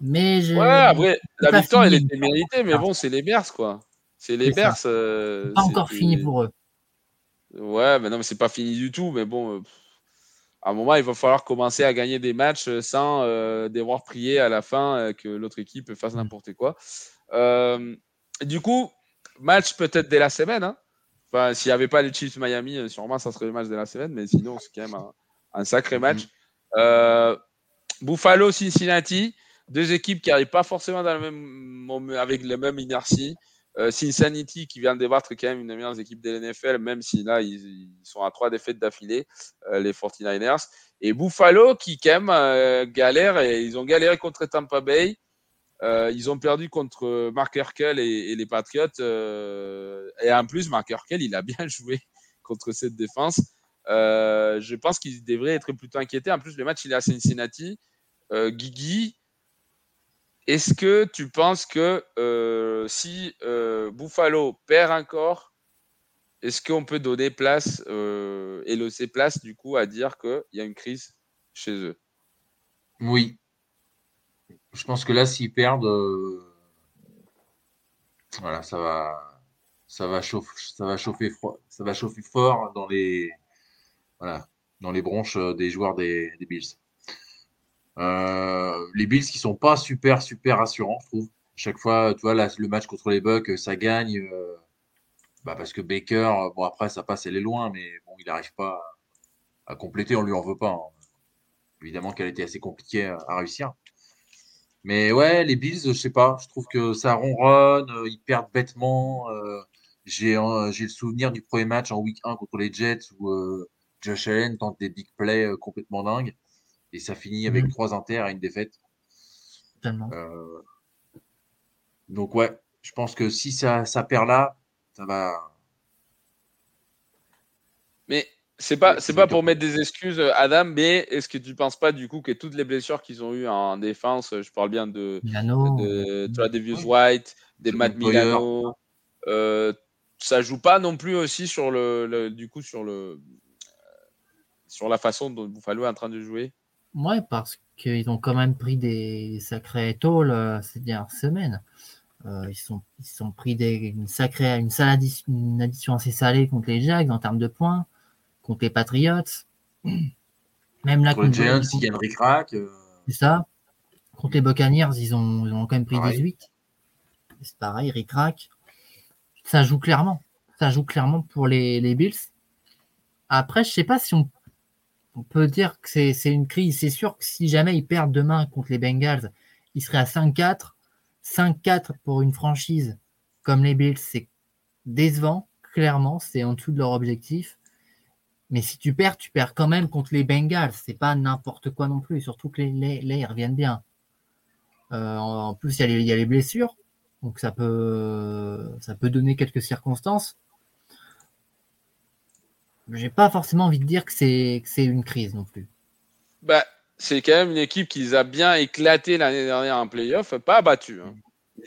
Mais je... Ouais, après, la victoire, elle était méritée, mais bon, c'est les Bears, quoi. C'est les Bears. Euh, pas encore fini pour eux. Ouais, mais non, mais c'est pas fini du tout. Mais bon, euh, à un moment, il va falloir commencer à gagner des matchs sans euh, devoir prier à la fin que l'autre équipe fasse n'importe quoi. du coup, match peut-être dès la semaine. Hein. Enfin, s'il n'y avait pas les Chiefs Miami, sûrement ça serait le match de la semaine, mais sinon, c'est quand même un, un sacré match. Euh, Buffalo, Cincinnati, deux équipes qui n'arrivent pas forcément dans le même, avec la même inertie. Cincinnati qui vient de débattre quand même une des meilleures équipes de l'NFL, même si là ils, sont à trois défaites d'affilée, les 49ers. Et Buffalo qui quand même galère et ils ont galéré contre Tampa Bay. ils ont perdu contre Mark Herkel et, les Patriots. et en plus, Mark Herkel, il a bien joué contre cette défense. je pense qu'il devrait être plutôt inquiété. En plus, le match, il est à Cincinnati. Guigui, est-ce que tu penses que euh, si euh, Buffalo perd encore, est-ce qu'on peut donner place euh, et laisser place du coup à dire qu'il y a une crise chez eux? Oui. Je pense que là, s'ils perdent, voilà, ça va, chauffer, ça va chauffer froid, ça va chauffer fort dans les, voilà, dans les bronches des joueurs des Bills. Euh, les Bills qui sont pas super, super rassurants, je trouve. Chaque fois, tu vois, là, le match contre les Bucks, ça gagne. Euh, bah parce que Baker, bon, après, ça passe, elle est loin, mais bon, il n'arrive pas à, compléter, on lui en veut pas. Hein. Évidemment qu'elle était assez compliquée à, réussir. Mais ouais, les Bills, je sais pas, je trouve que ça ronronne, euh, ils perdent bêtement. j'ai le souvenir du premier match en week 1 contre les Jets où Josh Allen tente des big plays complètement dingues et ça finit avec mmh. trois inters à une défaite. Euh, donc ouais, je pense que si ça, ça perd là, ça va. Mais c'est pas c'est pas pour mettre des excuses, Adam, mais est-ce que tu penses pas du coup que toutes les blessures qu'ils ont eues en défense, je parle bien de, Milano. de, de White, des Matt Milano, euh, ça joue pas non plus aussi sur le, du coup sur le sur la façon dont Buffalo est en train de jouer Ouais, parce qu'ils ont quand même pris des sacrés tôles euh, ces dernières semaines. Euh, ils sont ils sont pris des, une sacrée une, salade, une addition assez salée contre les Jags en termes de points, contre les Patriots. Même là contre les Giants, ils gagnent ric euh. C'est ça. Contre les Buccaneers, ils ont, ils ont quand même pris 18. C'est pareil, ric Ça joue clairement. Ça joue clairement pour les, les Bills. Après, je sais pas si on on peut dire que c'est une crise. C'est sûr que si jamais ils perdent demain contre les Bengals, ils seraient à 5-4. 5-4 pour une franchise comme les Bills, c'est décevant, clairement, c'est en dessous de leur objectif. Mais si tu perds, tu perds quand même contre les Bengals. C'est pas n'importe quoi non plus, surtout que les, les, reviennent bien. Euh, en plus, il y, a les blessures, donc ça peut, ça peut donner quelques circonstances j'ai pas forcément envie de dire que c'est une crise non plus. Bah, c'est quand même une équipe qui les a bien éclaté l'année dernière en playoff, pas battu. Hein.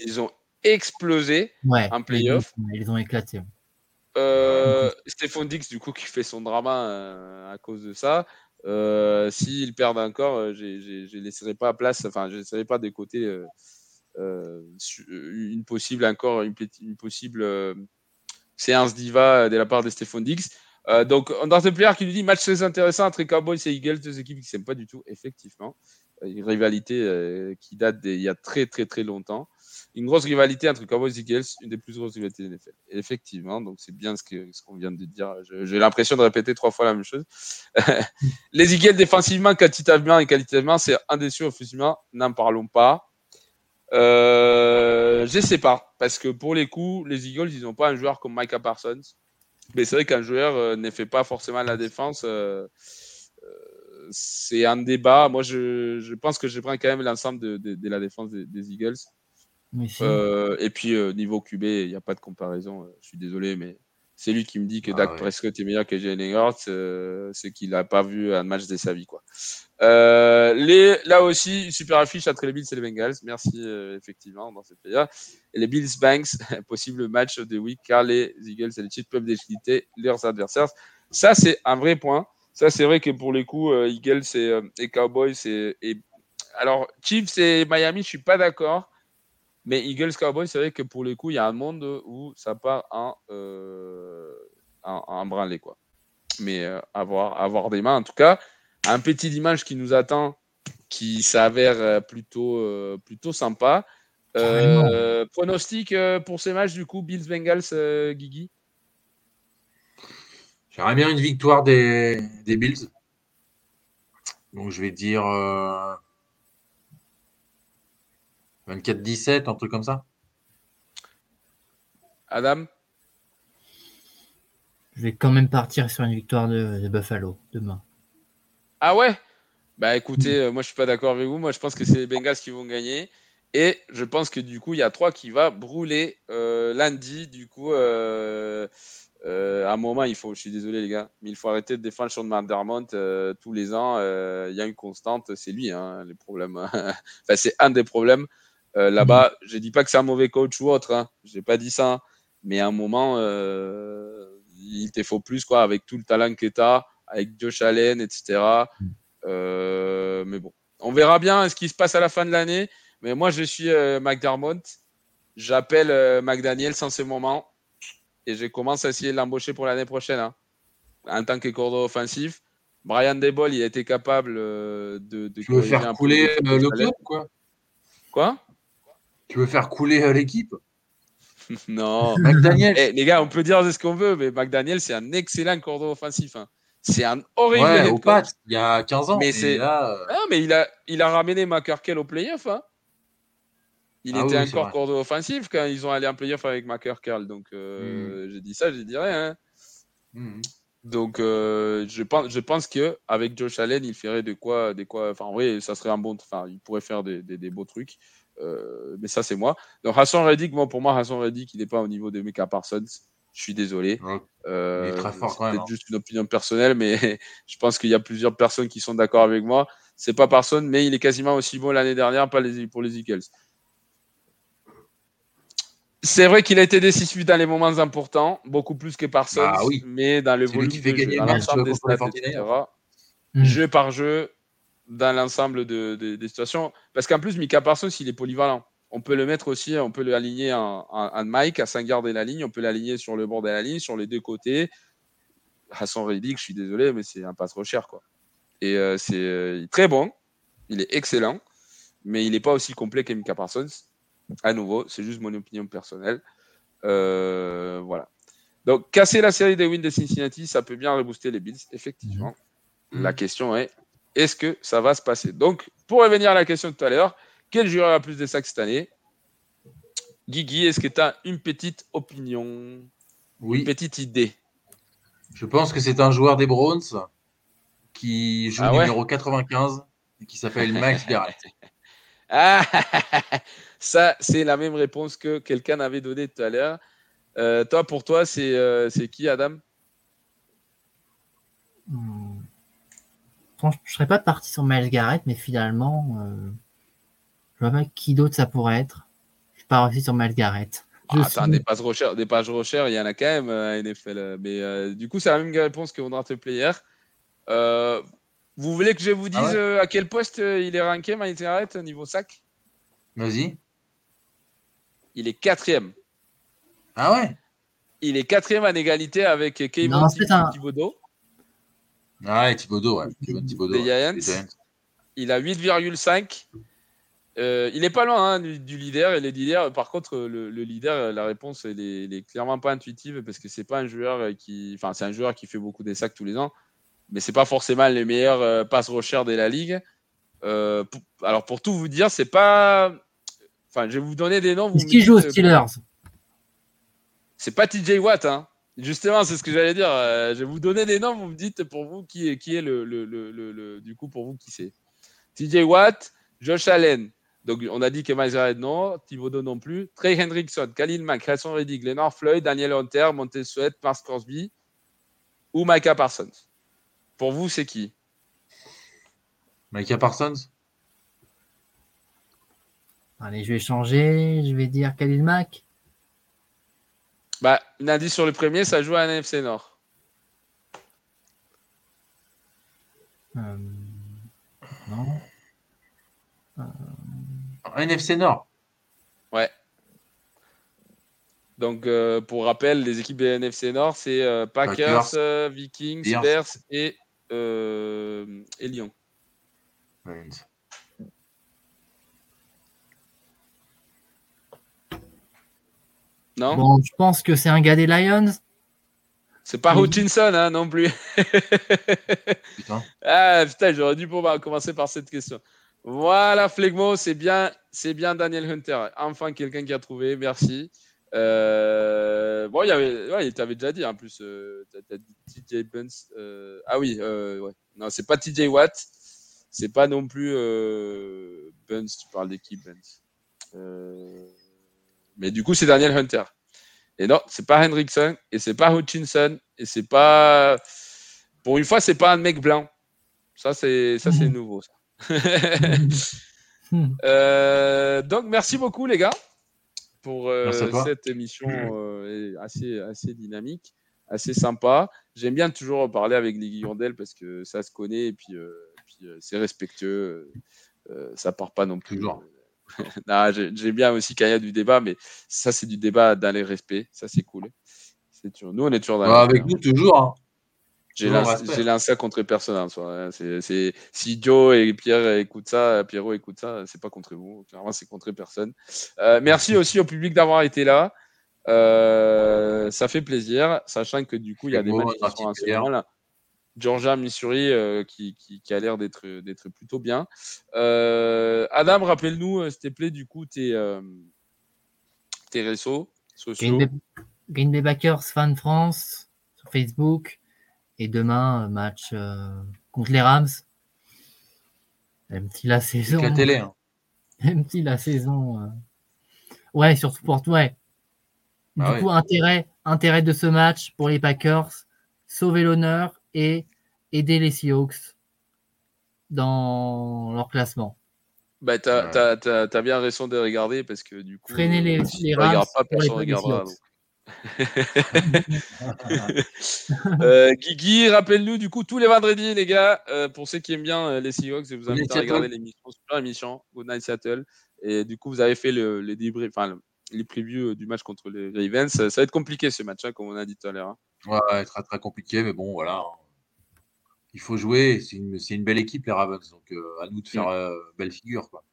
Ils ont explosé en playoff. Ils, ils ont éclaté. Euh, Stéphane Dix, du coup, qui fait son drama euh, à cause de ça. Euh, S'ils perdent encore, je ne laisserai pas place, enfin, je laisserai pas de côté une possible encore une, une possible séance diva de la part de Stéphane Dix. Euh, donc, Undertale Player qui nous dit match très intéressant entre Cowboys et Eagles, deux équipes qui ne s'aiment pas du tout, effectivement. Euh, une rivalité euh, qui date d'il y a très, très, très longtemps. Une grosse rivalité entre Cowboys et Eagles, une des plus grosses rivalités de l'NFL. Effectivement, donc c'est bien ce qu'on vient de dire. J'ai l'impression de répéter trois fois la même chose. les Eagles, défensivement, quantitativement et qualitativement, c'est indécis offensivement. N'en parlons pas. Euh, je sais pas, parce que pour les coups, les Eagles, ils n'ont pas un joueur comme Micah Parsons. Mais c'est vrai qu'un joueur euh, ne fait pas forcément la défense. Euh, euh, c'est un débat. Moi, je, je, pense que je prends quand même l'ensemble de, de, la défense des, Eagles. et puis, niveau QB, il n'y a pas de comparaison. je suis désolé, mais c'est lui qui me dit que ah Dak Prescott est meilleur que Jalen Hurts, c'est qu'il n'a pas vu un match de sa vie. Quoi. Euh, les, là aussi, super affiche entre les Bills et les Bengals. Merci effectivement dans cette période. Et les Bills Banks, possible match de week car les Eagles et les Chiefs peuvent décliter leurs adversaires. Ça, c'est un vrai point. Ça, c'est vrai que pour les coups, Eagles et, et Cowboys, et, et, alors Chiefs et Miami, je suis pas d'accord. Mais Eagles Cowboys, c'est vrai que pour les coups, il y a un monde où ça part en, euh, en, branlé, quoi. Mais euh, avoir, avoir des mains, en tout cas, un petit dimanche qui nous attend, qui s'avère euh, plutôt, euh, plutôt sympa. Pronostic pour ces matchs, du coup, Bills Bengals, Guigui? J'aimerais bien une victoire des, des Bills. Donc je vais dire 24-17, un truc comme ça Adam? Je vais quand même partir sur une victoire de, Buffalo demain. Ah ouais? Bah écoutez, euh, moi je suis pas d'accord avec vous. Moi je pense que c'est les Bengals qui vont gagner. Et je pense que du coup, il y a trois qui va brûler euh, lundi. Du coup, euh, à un moment, il faut, je suis désolé les gars, mais il faut arrêter de défendre Sean McDermott tous les ans. Il y a une constante, c'est lui, hein, les problèmes. enfin, c'est un des problèmes. Euh, là-bas, mhm. je dis pas que c'est un mauvais coach ou autre, hein. je n'ai pas dit ça, mais à un moment, euh, il te faut plus quoi, avec tout le talent que tu as, avec Josh Allen, etc. Mhm. Euh, mais bon, on verra bien ce qui se passe à la fin de l'année. Mais moi, je suis McDermott. J'appelle McDaniel en ce moment et je commence à essayer de l'embaucher pour l'année prochaine hein. en tant que cordon offensif. Brian Debol, il a été capable de. de faire couler le club, quoi? Quoi? Tu veux faire couler euh, l'équipe? Non. McDaniel. Eh, les gars, on peut dire ce qu'on veut, mais McDaniel, c'est un excellent cordon offensif. Hein. C'est un horrible. Ouais, au pat, il y a 15 ans. Mais c'est. Euh, ah, mais il a, il a ramené McCurkel au playoff. Hein. Il ah était encore cordon offensif quand ils ont allé en playoff avec McCurkel. Donc, euh, hmm. j'ai dit ça, j'ai dit rien. Hein. Hmm. Donc, je pense, je pense que avec Josh Allen, il ferait de quoi, de quoi. Enfin, oui, ça serait un bon. Enfin, il pourrait faire des, des beaux trucs. Euh, mais ça, c'est moi. Donc, Hassan Reddick, moi, pour moi, Hassan Reddick, il n'est pas au niveau de Mika Parsons. Je suis désolé. Euh, il est très fort quand même. C'est hein. juste une opinion personnelle, mais je pense qu'il y a plusieurs personnes qui sont d'accord avec moi. C'est pas Parsons, mais il est quasiment aussi bon l'année dernière pas les, pour les Eagles. C'est vrai qu'il a été décisif dans les moments importants, beaucoup plus que Parsons, ah oui. mais dans le volume qui fait gagner des stats, jeu par jeu, dans l'ensemble de, des situations. Parce qu'en plus, Mika Parsons, il est polyvalent. On peut le mettre aussi, on peut l'aligner en, en, Mike, à 5 garder la ligne, on peut l'aligner sur le bord de la ligne, sur les deux côtés. Hassan Reddick, je suis désolé, mais c'est un passe trop cher. Quoi. Et euh, c'est euh, très bon, il est excellent, mais il n'est pas aussi complet que Mika Parsons. À nouveau, c'est juste mon opinion personnelle. Euh, voilà. Donc, casser la série des wins de Cincinnati, ça peut bien rebooster les Bills, effectivement. Mmh. La question est est-ce que ça va se passer? Donc, pour revenir à la question de tout à l'heure, quel joueur a plus de sacs cette année? Guigui, est-ce que tu as une petite opinion? Oui. Une petite idée? Je pense que c'est un joueur des Browns qui joue ah numéro 95 et qui s'appelle Max Garrett. ah, ça, c'est la même réponse que quelqu'un avait donnée tout à l'heure. Euh, toi, pour toi, c'est euh, qui, Adam? Je ne serais pas parti sur Miles Garrett, mais finalement, euh, je vois pas qui d'autre ça pourrait être. Je suis pas aussi sur Miles Garrett. Ah, attends, des pages recherche, des pages il y en a quand même euh, à NFL. Mais euh, du coup, c'est la même réponse que Draft Player. Euh, vous voulez que je vous ah dise à quel poste il est ranké, Miles Garrett, niveau sac? Vas-y. Il est quatrième. Ah ouais? Il est quatrième en égalité avec Kevin Thibodeau. Ah, ouais, Thibodeau, ouais. Il a 8,5. Euh, il n'est pas loin hein, du, leader. Et les leaders, par contre, le, leader, la réponse, elle est, clairement pas intuitive parce que c'est pas un joueur qui, enfin, c'est un joueur qui fait beaucoup des sacs tous les ans, mais c'est pas forcément les meilleurs euh, passes rochers de la ligue. Euh, alors pour tout vous dire, c'est pas, enfin, je vais vous donner des noms. Est-ce qu'il joue aux Steelers? C'est pas TJ Watt, hein. Justement, c'est ce que j'allais dire. Euh, je vais vous donner des noms, vous me dites pour vous qui est, qui est le, le, le, le du coup pour vous qui c'est. TJ Watt, Josh Allen. Donc on a dit que Miles non, Thibodeau non plus. Trey Hendrickson, Khalil Mack, Grayson Reddick, Leonard Floyd, Daniel Hunter, Montez Sweat, Mars Crosby ou Micah Parsons. Pour vous, c'est qui? Micah Parsons? Allez, je vais changer. Je vais dire Khalil Mack. Bah, un indice sur le premier, ça joue à NFC Nord. Euh, non. Euh... NFC Nord. Ouais. Donc, euh, pour rappel, les équipes de NFC Nord, c'est euh, Packers, euh, Vikings, Bears et, et Lyon. Non Bon, je pense que c'est un gars des Lions. C'est pas Hutchinson, hein, non plus. putain. Ah, putain, j'aurais dû commencer par cette question. Voilà, Flegmo, c'est bien, c'est bien Daniel Hunter. Enfin, quelqu'un qui a trouvé, merci. Euh, bon, il y avait, ouais, t'avais déjà dit en plus. Euh, t'as, dit TJ Buns. Euh, ah oui, ouais. Non, c'est pas TJ Watt. C'est pas non plus Buns. Tu parles d'équipe Buns. Mais du coup, c'est Daniel Hunter. Et non, c'est pas Hendrickson et c'est pas Hutchinson et c'est pas. Pour une fois, c'est pas un mec blanc. Ça, c'est ça, c'est nouveau. Ça. donc, merci beaucoup, les gars pour euh, cette émission euh, assez, assez dynamique, assez sympa. J'aime bien toujours parler avec les Guillondel parce que ça se connaît et puis, euh, puis c'est respectueux. ça part pas non plus. Toujours. J'aime bien aussi qu'il y a du débat, mais ça, c'est du débat dans les respects. Ça, c'est cool. Nous, on est toujours dans bah, Avec nous, toujours. Hein. J'ai lancé, contre personne en soi. Hein. C'est, si Joe et Pierre écoutent ça, Pierrot écoute ça, c'est pas contre vous. Clairement, c'est contre personne. Euh, merci aussi au public d'avoir été là. Euh, ça fait plaisir, sachant que du coup, il y a des matchs qui sont assez Georgia, Missouri, euh, qui, qui, a l'air d'être, d'être plutôt bien. Adam, rappelle-nous, s'il te plaît, du coup, tes, tes réseaux sociaux. Green Bay Backers Fan France sur Facebook. Et demain, match euh, contre les Rams. Même si la saison. La télé, hein. Même si la saison. Euh, ouais, surtout pour toi. Du ah coup, intérêt, intérêt de ce match pour les Packers, sauver l'honneur et aider les Seahawks dans leur classement. Bah, t'as as, bien raison de regarder parce que du coup. Freiner les, euh, les Rams. Pas, personne regardera. euh, Guigui, rappelle-nous du coup tous les vendredis, les gars, euh, pour ceux qui aiment bien euh, les Seahawks, je vous invite à regarder l'émission, super émission, Good Night Seattle. Et du coup, vous avez fait le, les débriefs, enfin, les previews du match contre les Ravens. Ça, va être compliqué ce match, hein, comme on a dit tout à l'heure. Hein. Ouais, très très compliqué, mais bon, voilà. Il faut jouer. C'est une, une, belle équipe, les Ravens. Donc, à nous de faire mm. belle figure, quoi.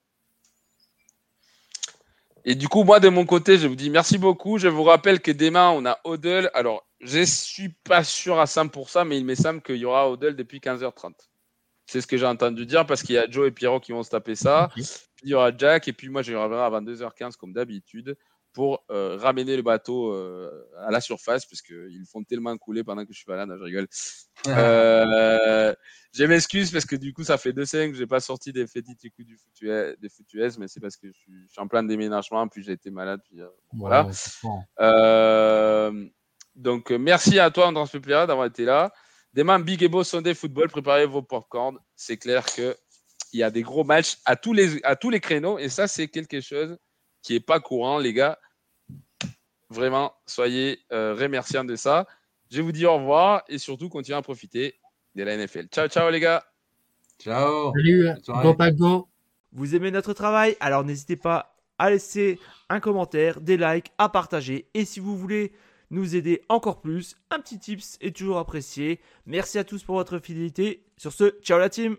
Et du coup, moi, de mon côté, je vous dis merci beaucoup. Je vous rappelle que demain, on a Odell. Alors, je suis pas sûr à 100%, mais il me semble qu'il y aura Odell depuis 15h30. C'est ce que j'ai entendu dire parce qu'il y a Joe et Pierrot qui vont se taper ça. Puis il y aura Jack. Et puis moi, je reviendrai à 22h15 comme d'habitude pour euh, ramener le bateau euh, à la surface parce qu'ils font tellement couler pendant que je suis pas là. Non, je rigole. Euh, je m'excuse parce que du coup, ça fait deux semaines que j'ai pas sorti des fétites du futues, des mais c'est parce que je suis, en plein déménagement, puis j'ai été malade. Puis, voilà. donc, merci à toi, André Pepera, d'avoir été là. Demain, Big Ebo Sunday Football, préparez vos popcorn. C'est clair que il y a des gros matchs à tous les, à tous les créneaux, et ça, c'est quelque chose qui est pas courant, les gars. Vraiment, soyez euh, remerciants de ça. Je vous dis au revoir et surtout continuez à profiter de la NFL. Ciao, ciao les gars. Ciao. Salut. Go, go. Vous aimez notre travail? Alors n'hésitez pas à laisser un commentaire, des likes, à partager. Et si vous voulez nous aider encore plus, un petit tips est toujours apprécié. Merci à tous pour votre fidélité. Sur ce, ciao la team